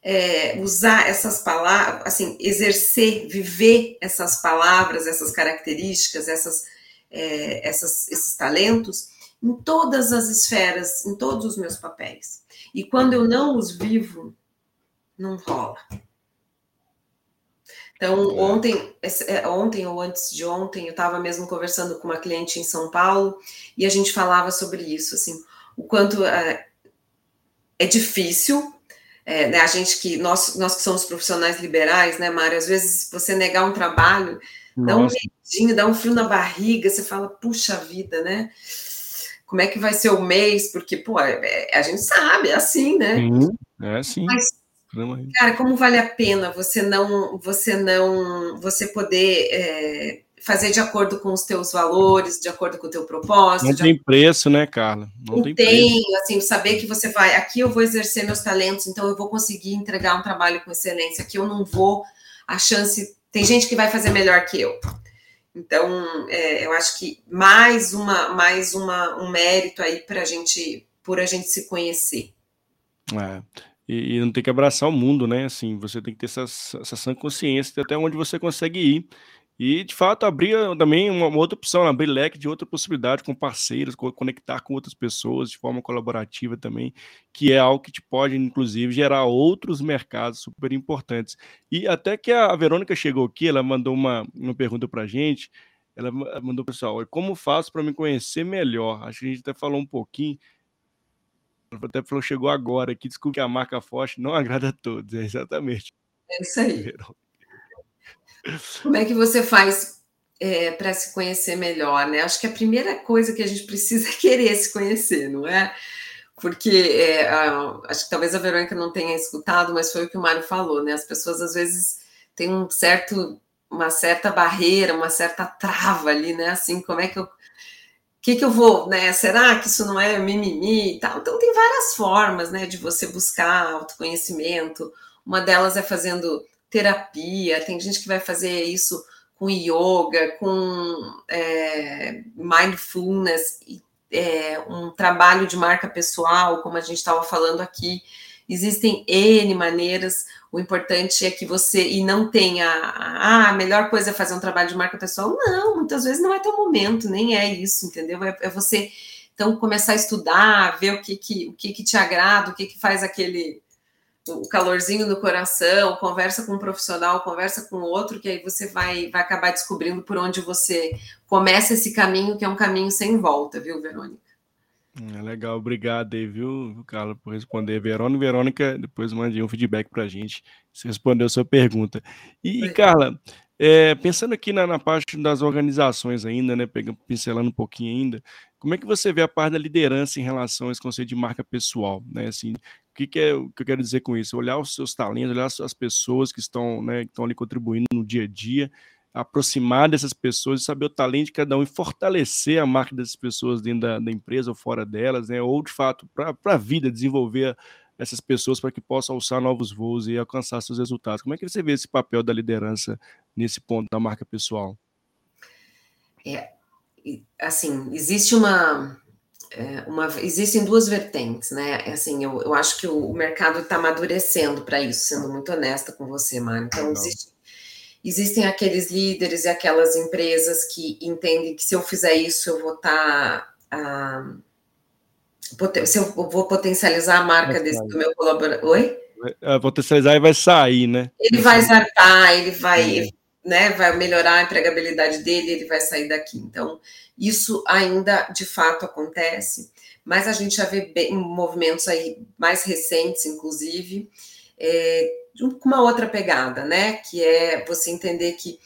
[SPEAKER 2] é, usar essas palavras, assim, exercer, viver essas palavras, essas características, essas, é, essas, esses talentos em todas as esferas, em todos os meus papéis. E quando eu não os vivo, não rola. Então, ontem, é, ontem ou antes de ontem, eu estava mesmo conversando com uma cliente em São Paulo e a gente falava sobre isso, assim, o quanto é, é difícil, é, né, a gente que, nós, nós que somos profissionais liberais, né, Mário, às vezes você negar um trabalho, Nossa. dá um medinho, dá um frio na barriga, você fala, puxa vida, né, como é que vai ser o mês, porque, pô, é, a gente sabe, é assim, né?
[SPEAKER 1] Sim, é assim. Mas
[SPEAKER 2] Cara, como vale a pena você não, você não, você poder é, fazer de acordo com os teus valores, de acordo com o teu propósito.
[SPEAKER 1] Não tem preço, né, Carla?
[SPEAKER 2] Não, tem, tem preço. assim, saber que você vai, aqui eu vou exercer meus talentos, então eu vou conseguir entregar um trabalho com excelência, aqui eu não vou, a chance, tem gente que vai fazer melhor que eu. Então, é, eu acho que mais uma, mais uma, um mérito aí para a gente, por a gente se conhecer.
[SPEAKER 1] É e, e, não tem que abraçar o mundo, né? Assim, você tem que ter essa, essa sã consciência até onde você consegue ir. E, de fato, abrir também uma, outra opção, abrir leque de outra possibilidade com parceiros, co conectar com outras pessoas de forma colaborativa também, que é algo que te pode, inclusive, gerar outros mercados super importantes. E até que a Verônica chegou aqui, ela mandou uma, uma pergunta para a gente, ela mandou, pessoal, como faço para me conhecer melhor? Acho que a gente até falou um pouquinho, até falou, chegou agora aqui, desculpe que a marca forte não agrada a todos, é exatamente.
[SPEAKER 2] É isso aí. Como é que você faz é, para se conhecer melhor, né? Acho que a primeira coisa que a gente precisa é querer se conhecer, não é? Porque é, acho que talvez a Verônica não tenha escutado, mas foi o que o Mário falou, né? As pessoas às vezes têm um certo, uma certa barreira, uma certa trava ali, né? Assim, como é que eu que, que eu vou, né? Será que isso não é mimimi e tal? Então tem várias formas, né, de você buscar autoconhecimento. Uma delas é fazendo terapia, tem gente que vai fazer isso com yoga, com é, mindfulness, é, um trabalho de marca pessoal, como a gente estava falando aqui. Existem N maneiras. O importante é que você e não tenha ah, a melhor coisa é fazer um trabalho de marca pessoal. Não, muitas vezes não é teu momento, nem é isso, entendeu? É, é você Então, começar a estudar, ver o que, que, o que, que te agrada, o que, que faz aquele o calorzinho no coração, conversa com um profissional, conversa com outro, que aí você vai, vai acabar descobrindo por onde você começa esse caminho, que é um caminho sem volta, viu, Verônica?
[SPEAKER 1] É legal, obrigado aí, viu, Carla, por responder. Verônica, Verônica, depois mande um feedback para a gente, se respondeu a sua pergunta. E, Carla, é, pensando aqui na, na, parte das organizações ainda, né, pegando, pincelando um pouquinho ainda, como é que você vê a parte da liderança em relação a esse conceito de marca pessoal, né, assim, que, que, é, o que eu quero dizer com isso? Olhar os seus talentos, olhar as pessoas que estão, né, que estão ali contribuindo no dia a dia, aproximar dessas pessoas e saber o talento de cada um e fortalecer a marca dessas pessoas dentro da, da empresa ou fora delas, né? Ou de fato para a vida, desenvolver essas pessoas para que possam alçar novos voos e alcançar seus resultados. Como é que você vê esse papel da liderança nesse ponto da marca pessoal?
[SPEAKER 2] É, assim, existe uma, é, uma existem duas vertentes, né? É assim, eu, eu acho que o, o mercado está amadurecendo para isso, sendo muito honesta com você, Mário. Então, existe existem aqueles líderes e aquelas empresas que entendem que se eu fizer isso, eu vou estar. Tá, uh, se eu vou potencializar a marca desse, do meu colaborador. Oi?
[SPEAKER 1] É, potencializar e vai sair, né?
[SPEAKER 2] Ele vai zarpar, ele vai, né, vai melhorar a empregabilidade dele, ele vai sair daqui. Então, isso ainda de fato acontece, mas a gente já vê bem, movimentos aí mais recentes, inclusive, é, com uma outra pegada, né? Que é você entender que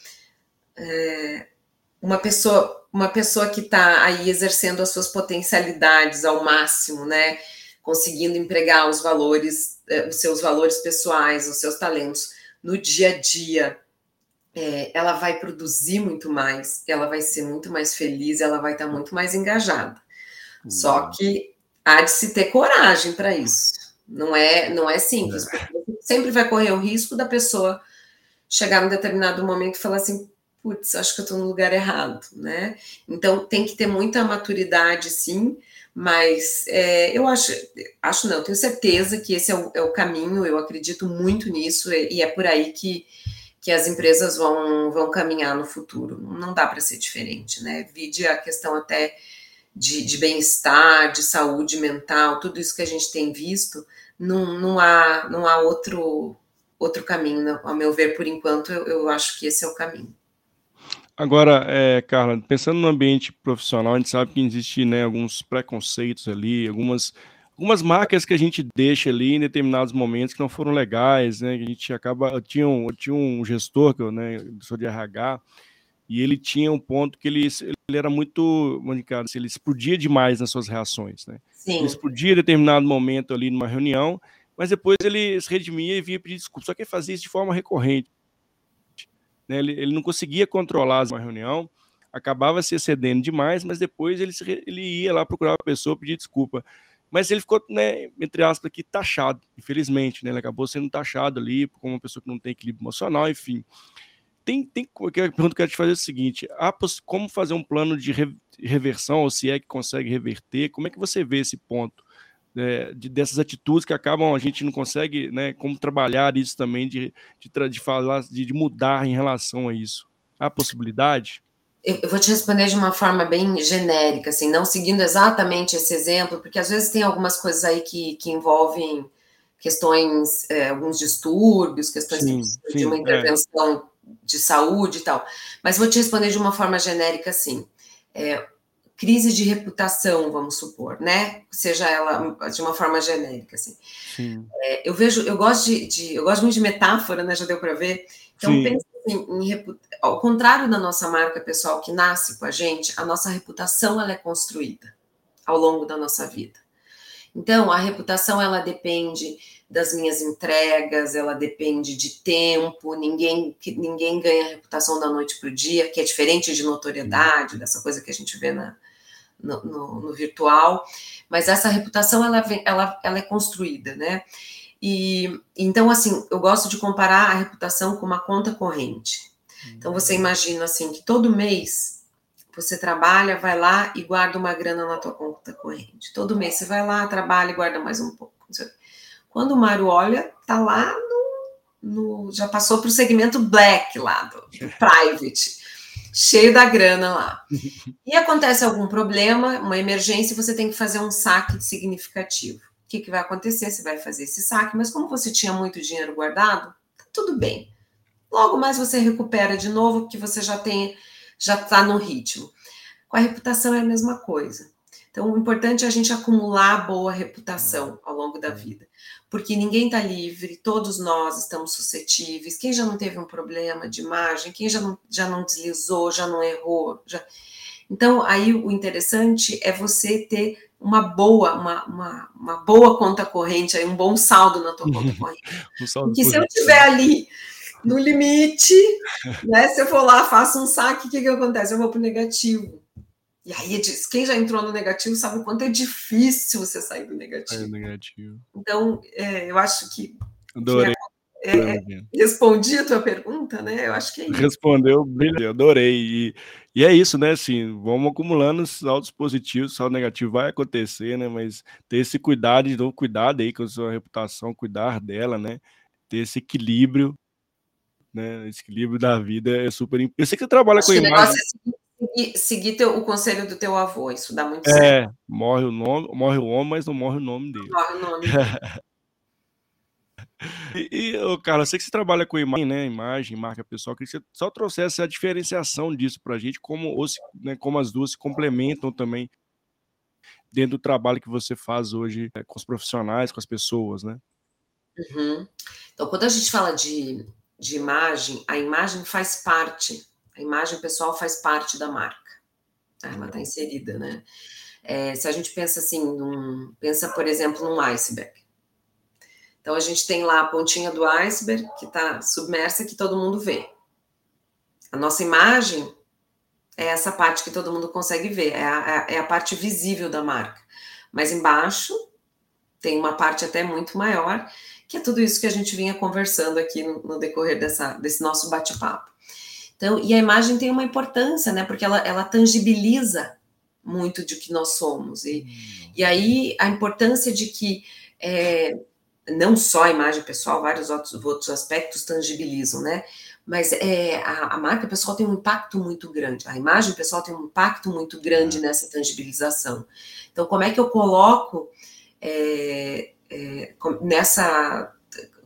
[SPEAKER 2] é, uma pessoa, uma pessoa que está aí exercendo as suas potencialidades ao máximo, né? Conseguindo empregar os valores, é, os seus valores pessoais, os seus talentos no dia a dia, é, ela vai produzir muito mais, ela vai ser muito mais feliz, ela vai estar tá muito mais engajada. Uhum. Só que há de se ter coragem para isso. Não é, não é simples. É. Sempre vai correr o risco da pessoa chegar num determinado momento e falar assim, putz, acho que eu estou no lugar errado, né? Então tem que ter muita maturidade, sim, mas é, eu acho, acho não, tenho certeza que esse é o, é o, caminho, eu acredito muito nisso, e é por aí que, que as empresas vão, vão caminhar no futuro. Não dá para ser diferente, né? Vide a questão até de, de bem-estar, de saúde mental, tudo isso que a gente tem visto, não, não há, não há outro, outro caminho, não. ao meu ver, por enquanto, eu, eu acho que esse é o caminho.
[SPEAKER 1] Agora, é, Carla, pensando no ambiente profissional, a gente sabe que existe né, alguns preconceitos ali, algumas, algumas marcas que a gente deixa ali em determinados momentos que não foram legais, né? Que a gente acaba. Eu tinha um, eu tinha um gestor, que eu né, sou de RH, e ele tinha um ponto que ele, ele era muito, Monica, ele explodia demais nas suas reações, né? Sim. Ele explodia em determinado momento ali numa reunião, mas depois ele se redimia e vinha pedir desculpa, só que ele fazia isso de forma recorrente. Né? Ele, ele não conseguia controlar uma reunião, acabava se excedendo demais, mas depois ele, se, ele ia lá procurar a pessoa pedir desculpa. Mas ele ficou, né, entre aspas, aqui taxado, infelizmente, né? Ele acabou sendo taxado ali como uma pessoa que não tem equilíbrio emocional, enfim tem, tem a pergunta que eu quero te fazer é o seguinte: há, como fazer um plano de reversão, ou se é que consegue reverter? Como é que você vê esse ponto é, de, dessas atitudes que acabam, a gente não consegue, né? Como trabalhar isso também, de, de, de falar, de, de mudar em relação a isso? Há possibilidade?
[SPEAKER 2] Eu vou te responder de uma forma bem genérica, assim, não seguindo exatamente esse exemplo, porque às vezes tem algumas coisas aí que, que envolvem questões, é, alguns distúrbios, questões sim, de, sim, uma é. intervenção é de saúde e tal. Mas vou te responder de uma forma genérica assim. É, crise de reputação, vamos supor, né? Seja ela de uma forma genérica, assim. É, eu vejo, eu gosto de, de, eu gosto muito de metáfora, né? Já deu para ver. Então Sim. pensa assim, ao contrário da nossa marca pessoal que nasce com a gente, a nossa reputação ela é construída ao longo da nossa vida. Então a reputação ela depende das minhas entregas, ela depende de tempo, ninguém, ninguém ganha reputação da noite para o dia, que é diferente de notoriedade, dessa coisa que a gente vê na, no, no, no virtual, mas essa reputação ela, vem, ela, ela é construída, né? E então, assim, eu gosto de comparar a reputação com uma conta corrente. Então, você imagina assim que todo mês você trabalha, vai lá e guarda uma grana na tua conta corrente. Todo mês você vai lá, trabalha e guarda mais um pouco. Quando o Mário olha, tá lá no, no já passou para o segmento black lá do, do private. cheio da grana lá. E acontece algum problema, uma emergência, você tem que fazer um saque significativo. Que, que vai acontecer? Você vai fazer esse saque, mas como você tinha muito dinheiro guardado, tá tudo bem. Logo mais você recupera de novo, porque você já tem, já está no ritmo. Com a reputação é a mesma coisa. Então, o importante é a gente acumular boa reputação ao longo da vida, porque ninguém está livre, todos nós estamos suscetíveis. Quem já não teve um problema de imagem, quem já não, já não deslizou, já não errou. Já... Então, aí o interessante é você ter uma boa, uma, uma, uma boa conta corrente, aí, um bom saldo na tua conta corrente. um porque se eu estiver ali no limite, né? Se eu for lá, faço um saque, o que, que acontece? Eu vou para o negativo. E aí, quem já entrou no negativo sabe o quanto é difícil você sair do negativo. negativo. Então, é, eu acho que.
[SPEAKER 1] Adorei.
[SPEAKER 2] Que é, é, respondi a tua pergunta, né? Eu acho que é isso.
[SPEAKER 1] Respondeu, brilhante, adorei. E, e é isso, né? Assim, vamos acumulando saldos positivos, saldo negativo vai acontecer, né? Mas ter esse cuidado, então, cuidado aí com a sua reputação, cuidar dela, né? Ter esse equilíbrio né? Esse equilíbrio da vida é super importante. Eu sei que você trabalha Acho com imagem.
[SPEAKER 2] É seguir, seguir teu, o conselho do teu avô, isso dá muito
[SPEAKER 1] é, certo. É, morre o nome, morre o homem, mas não morre o nome dele.
[SPEAKER 2] Morre o nome.
[SPEAKER 1] e, e Carlos, eu sei que você trabalha com imagem, né? Imagem, marca pessoal, queria que você só trouxesse a diferenciação disso para a gente, como, né, como as duas se complementam também dentro do trabalho que você faz hoje é, com os profissionais, com as pessoas, né?
[SPEAKER 2] Uhum. Então, quando a gente fala de de imagem, a imagem faz parte, a imagem pessoal faz parte da marca. Tá? Ela está inserida, né? É, se a gente pensa assim, num, pensa, por exemplo, num iceberg. Então a gente tem lá a pontinha do iceberg que está submersa que todo mundo vê. A nossa imagem é essa parte que todo mundo consegue ver, é a, é a parte visível da marca. Mas embaixo tem uma parte até muito maior que é tudo isso que a gente vinha conversando aqui no, no decorrer dessa, desse nosso bate-papo. Então, e a imagem tem uma importância, né? Porque ela, ela tangibiliza muito de que nós somos. E, e aí a importância de que é, não só a imagem pessoal, vários outros, outros aspectos tangibilizam, né? Mas é, a, a, marca pessoal tem um impacto muito grande, a imagem pessoal tem um impacto muito grande hum. nessa tangibilização. Então, como é que eu coloco é, é, nessa.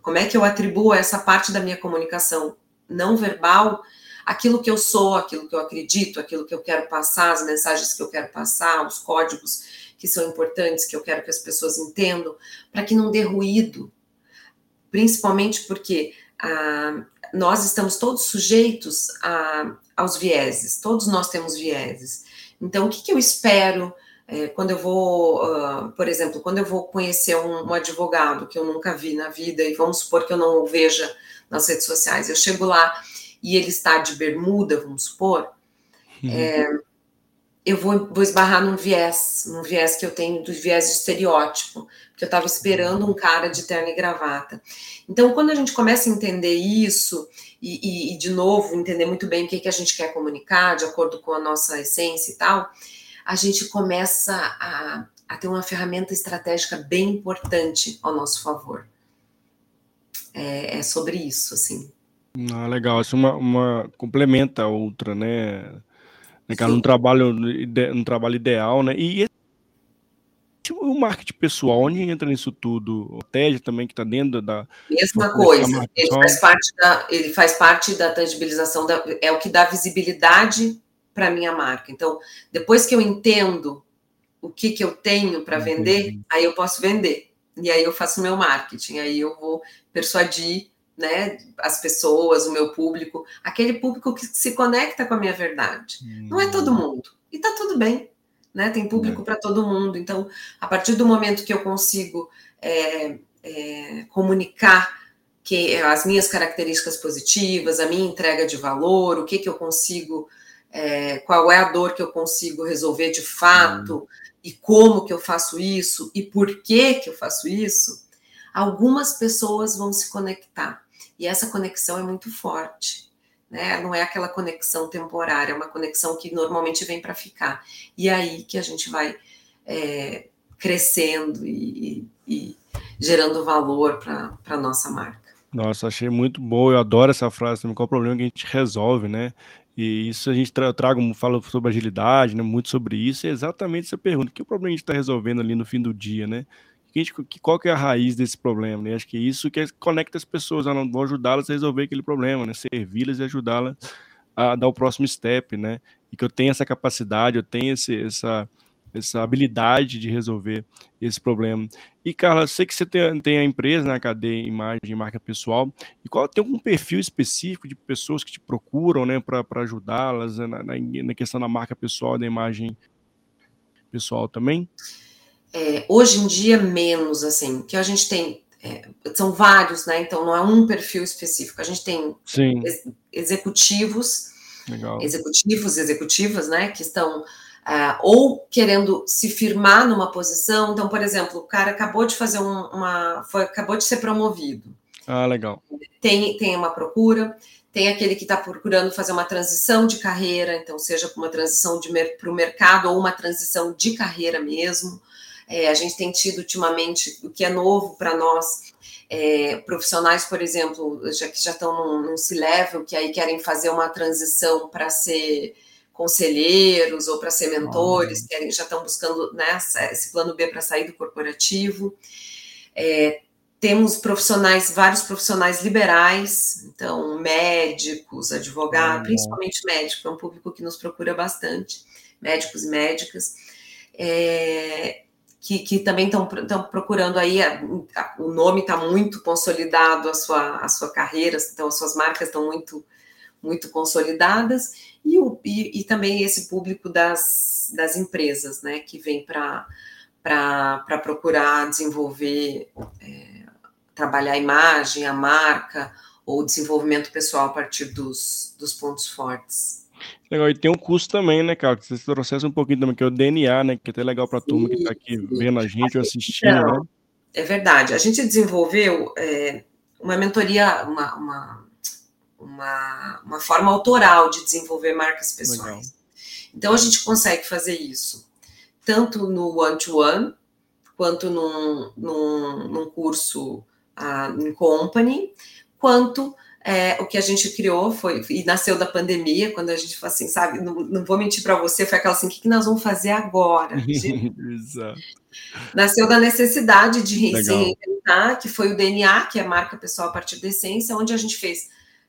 [SPEAKER 2] Como é que eu atribuo essa parte da minha comunicação não verbal aquilo que eu sou, aquilo que eu acredito, aquilo que eu quero passar, as mensagens que eu quero passar, os códigos que são importantes, que eu quero que as pessoas entendam, para que não dê ruído. Principalmente porque ah, nós estamos todos sujeitos a, aos vieses, todos nós temos vieses. Então, o que, que eu espero é, quando eu vou, uh, por exemplo, quando eu vou conhecer um, um, advogado que eu nunca vi na vida, e vamos supor que eu não o veja nas redes sociais, eu chego lá e ele está de bermuda, vamos supor, uhum. é, eu vou, vou esbarrar num viés, num viés que eu tenho do viés de estereótipo, porque eu estava esperando um cara de terno e gravata. Então, quando a gente começa a entender isso, e, e, e de novo, entender muito bem o que, que a gente quer comunicar, de acordo com a nossa essência e tal, a gente começa a, a ter uma ferramenta estratégica bem importante ao nosso favor. É, é sobre isso, assim.
[SPEAKER 1] Ah, legal, isso uma, uma complementa a outra, né? Cara, um trabalho, um trabalho ideal, né? E o marketing pessoal, onde entra nisso tudo? O TED também, que está dentro da.
[SPEAKER 2] Mesma coisa, ele faz, parte da, ele faz parte da tangibilização, da, é o que dá visibilidade para minha marca. Então, depois que eu entendo o que, que eu tenho para vender, aí eu posso vender. E aí eu faço meu marketing, aí eu vou persuadir né, as pessoas, o meu público, aquele público que se conecta com a minha verdade. Hum. Não é todo hum. mundo. E tá tudo bem. Né? Tem público é. para todo mundo. Então, a partir do momento que eu consigo é, é, comunicar que as minhas características positivas, a minha entrega de valor, o que, que eu consigo é, qual é a dor que eu consigo resolver de fato uhum. e como que eu faço isso e por que que eu faço isso, algumas pessoas vão se conectar e essa conexão é muito forte. Né? Não é aquela conexão temporária, é uma conexão que normalmente vem para ficar. E é aí que a gente vai é, crescendo e, e, gerando valor para a nossa marca.
[SPEAKER 1] Nossa, achei muito bom, eu adoro essa frase também. Qual é o problema que a gente resolve, né? E isso a gente tra traga, fala sobre agilidade, né, muito sobre isso, é exatamente essa pergunta, que o problema a gente está resolvendo ali no fim do dia, né? Que gente, que, qual que é a raiz desse problema, né? Acho que isso que conecta as pessoas, não vão ajudá-las a resolver aquele problema, né? Servi-las e ajudá-las a dar o próximo step, né? E que eu tenho essa capacidade, eu tenho esse, essa, essa habilidade de resolver esse problema. E, Carla, sei que você tem, tem a empresa na né, cadeia imagem e marca pessoal, e qual tem algum perfil específico de pessoas que te procuram né, para ajudá-las na, na, na, questão da marca pessoal, da imagem pessoal também?
[SPEAKER 2] É, hoje em dia, menos, assim, que a gente tem. É, são vários, né? Então não é um perfil específico. A gente tem ex executivos, Legal. executivos, executivas, né? Que estão Uh, ou querendo se firmar numa posição. Então, por exemplo, o cara acabou de fazer um, uma. Foi, acabou de ser promovido.
[SPEAKER 1] Ah, legal.
[SPEAKER 2] Tem, tem uma procura, tem aquele que está procurando fazer uma transição de carreira, então, seja uma transição para o mercado ou uma transição de carreira mesmo. É, a gente tem tido ultimamente, o que é novo para nós, é, profissionais, por exemplo, já que já estão num, num C-level, que aí querem fazer uma transição para ser conselheiros ou para ser mentores, que querem, já estão buscando né, esse plano B para sair do corporativo. É, temos profissionais, vários profissionais liberais, então médicos, advogados, principalmente médicos, é um público que nos procura bastante, médicos e médicas, é, que, que, também estão procurando aí, a, a, o nome está muito consolidado, a sua, a sua carreira, então as suas marcas estão muito, muito consolidadas, e, o, e, e também esse público das, das empresas, né, que vem para procurar desenvolver, é, trabalhar a imagem, a marca, ou desenvolvimento pessoal a partir dos, dos pontos fortes.
[SPEAKER 1] Legal, e tem um curso também, né, cara? Que você trouxesse um pouquinho também, que é o DNA, né? Que é até legal para a turma que está aqui vendo a gente ou assistindo, então, né?
[SPEAKER 2] É verdade. A gente desenvolveu é, uma mentoria, uma, uma uma, uma forma autoral de desenvolver marcas pessoais. Legal. Então a gente consegue fazer isso tanto no one-to-one, quanto num, num, num curso uh, em company, quanto é, o que a gente criou foi, e nasceu da pandemia, quando a gente falou assim, sabe, não, não vou mentir para você, foi aquela assim, o que, que nós vamos fazer agora? Exato. Nasceu da necessidade de se reinventar, que foi o DNA, que é a marca pessoal a partir da essência, onde a gente fez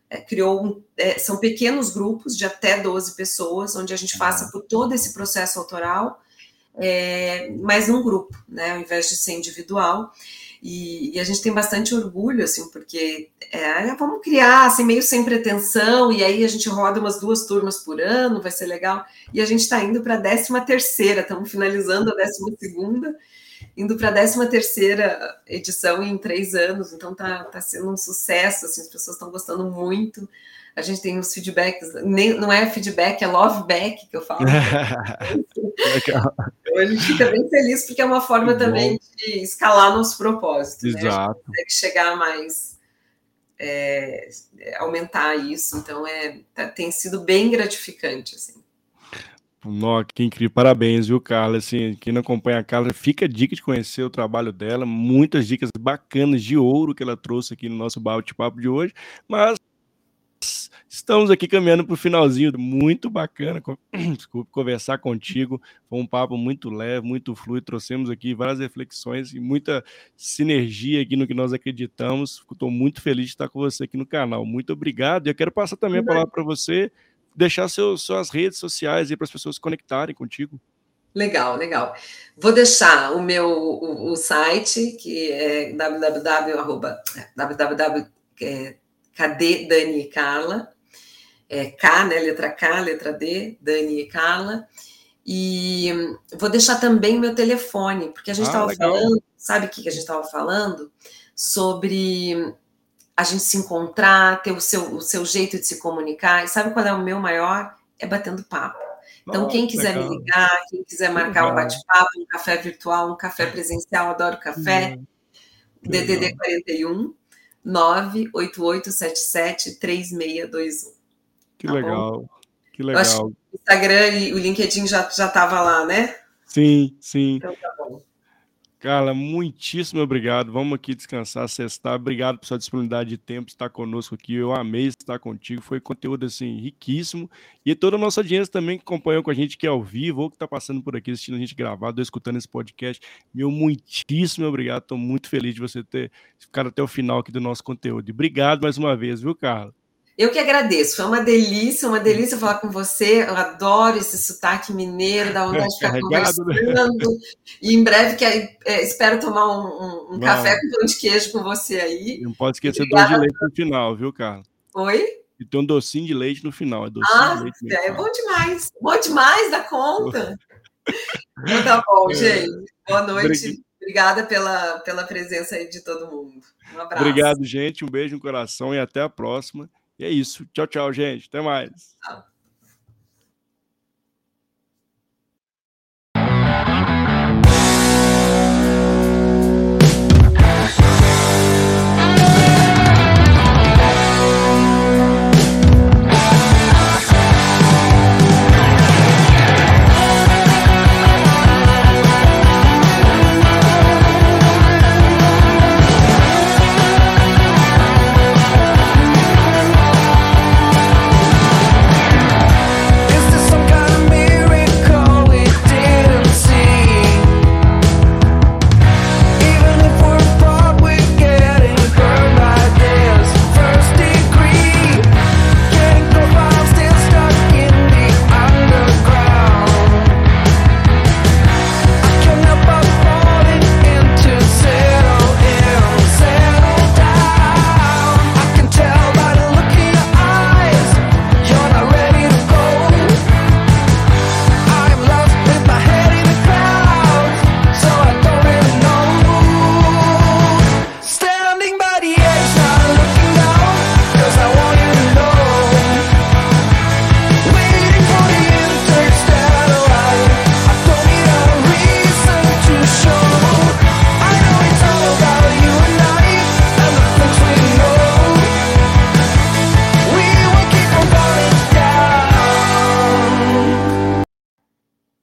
[SPEAKER 2] é, criou um, é, são pequenos grupos de até 12 pessoas, onde a gente passa por todo esse processo autoral, é, mas num grupo, né, ao invés de ser individual. E, e a gente tem bastante orgulho, assim, porque é, vamos criar, assim, meio sem pretensão, e aí a gente roda umas duas turmas por ano, vai ser legal. E a gente está indo para a décima terceira, estamos finalizando a décima segunda, indo para a 13 terceira edição em três anos, então tá, tá sendo um sucesso, assim, as pessoas estão gostando muito. A gente tem os feedbacks, nem, não é feedback, é love back que eu falo. então a gente fica bem feliz porque é uma forma também bom. de escalar nosso propósito. Exato. Né? A gente consegue chegar mais, é, aumentar isso, então é, tá, tem sido bem gratificante, assim.
[SPEAKER 1] Nó, que incrível, parabéns, viu, Carla? Assim, quem não acompanha a Carla, fica a dica de conhecer o trabalho dela, muitas dicas bacanas de ouro que ela trouxe aqui no nosso bate-papo de hoje, mas estamos aqui caminhando para o finalzinho, muito bacana, desculpe, conversar contigo, foi um papo muito leve, muito fluido, trouxemos aqui várias reflexões e muita sinergia aqui no que nós acreditamos, estou muito feliz de estar com você aqui no canal, muito obrigado, e eu quero passar também a palavra para você, deixar seus, suas redes sociais aí para as pessoas se conectarem contigo.
[SPEAKER 2] Legal, legal. Vou deixar o meu o, o site, que é www. www é, cadê Dani e Carla? É K, né? Letra K, letra D, Dani e Carla. E vou deixar também meu telefone, porque a gente estava ah, falando, sabe o que a gente estava falando? Sobre a gente se encontrar, ter o seu, o seu jeito de se comunicar. E sabe qual é o meu maior? É batendo papo. Então, oh, quem quiser legal. me ligar, quem quiser marcar legal. um bate-papo, um café virtual, um café presencial, adoro café. Hum, DDD 41 98877 3621.
[SPEAKER 1] Que tá legal. Bom? Que legal. Que
[SPEAKER 2] o Instagram e o LinkedIn já já tava lá, né?
[SPEAKER 1] Sim, sim. Então tá bom. Carla, muitíssimo obrigado. Vamos aqui descansar, cestar. Obrigado por sua disponibilidade de tempo, estar conosco aqui. Eu amei estar contigo. Foi conteúdo assim riquíssimo. E toda a nossa audiência também que acompanhou com a gente, que é ao vivo, ou que está passando por aqui, assistindo a gente gravado, escutando esse podcast. Meu muitíssimo obrigado. Estou muito feliz de você ter ficado até o final aqui do nosso conteúdo. E obrigado mais uma vez, viu, Carla?
[SPEAKER 2] Eu que agradeço, foi uma delícia, uma delícia falar com você. Eu adoro esse sotaque mineiro, da vontade de ficar né? conversando. Né? E em breve que é, espero tomar um, um, um café com pão de queijo com você aí.
[SPEAKER 1] Não pode esquecer doce de leite no final, viu, cara?
[SPEAKER 2] Oi?
[SPEAKER 1] E tem um docinho de leite no final.
[SPEAKER 2] É ah, de leite é bom demais. Bom demais da conta. então tá bom, é. gente. Boa noite. Obrigada pela, pela presença aí de todo mundo. Um abraço.
[SPEAKER 1] Obrigado, gente. Um beijo no coração e até a próxima. E é isso. Tchau, tchau, gente. Até mais.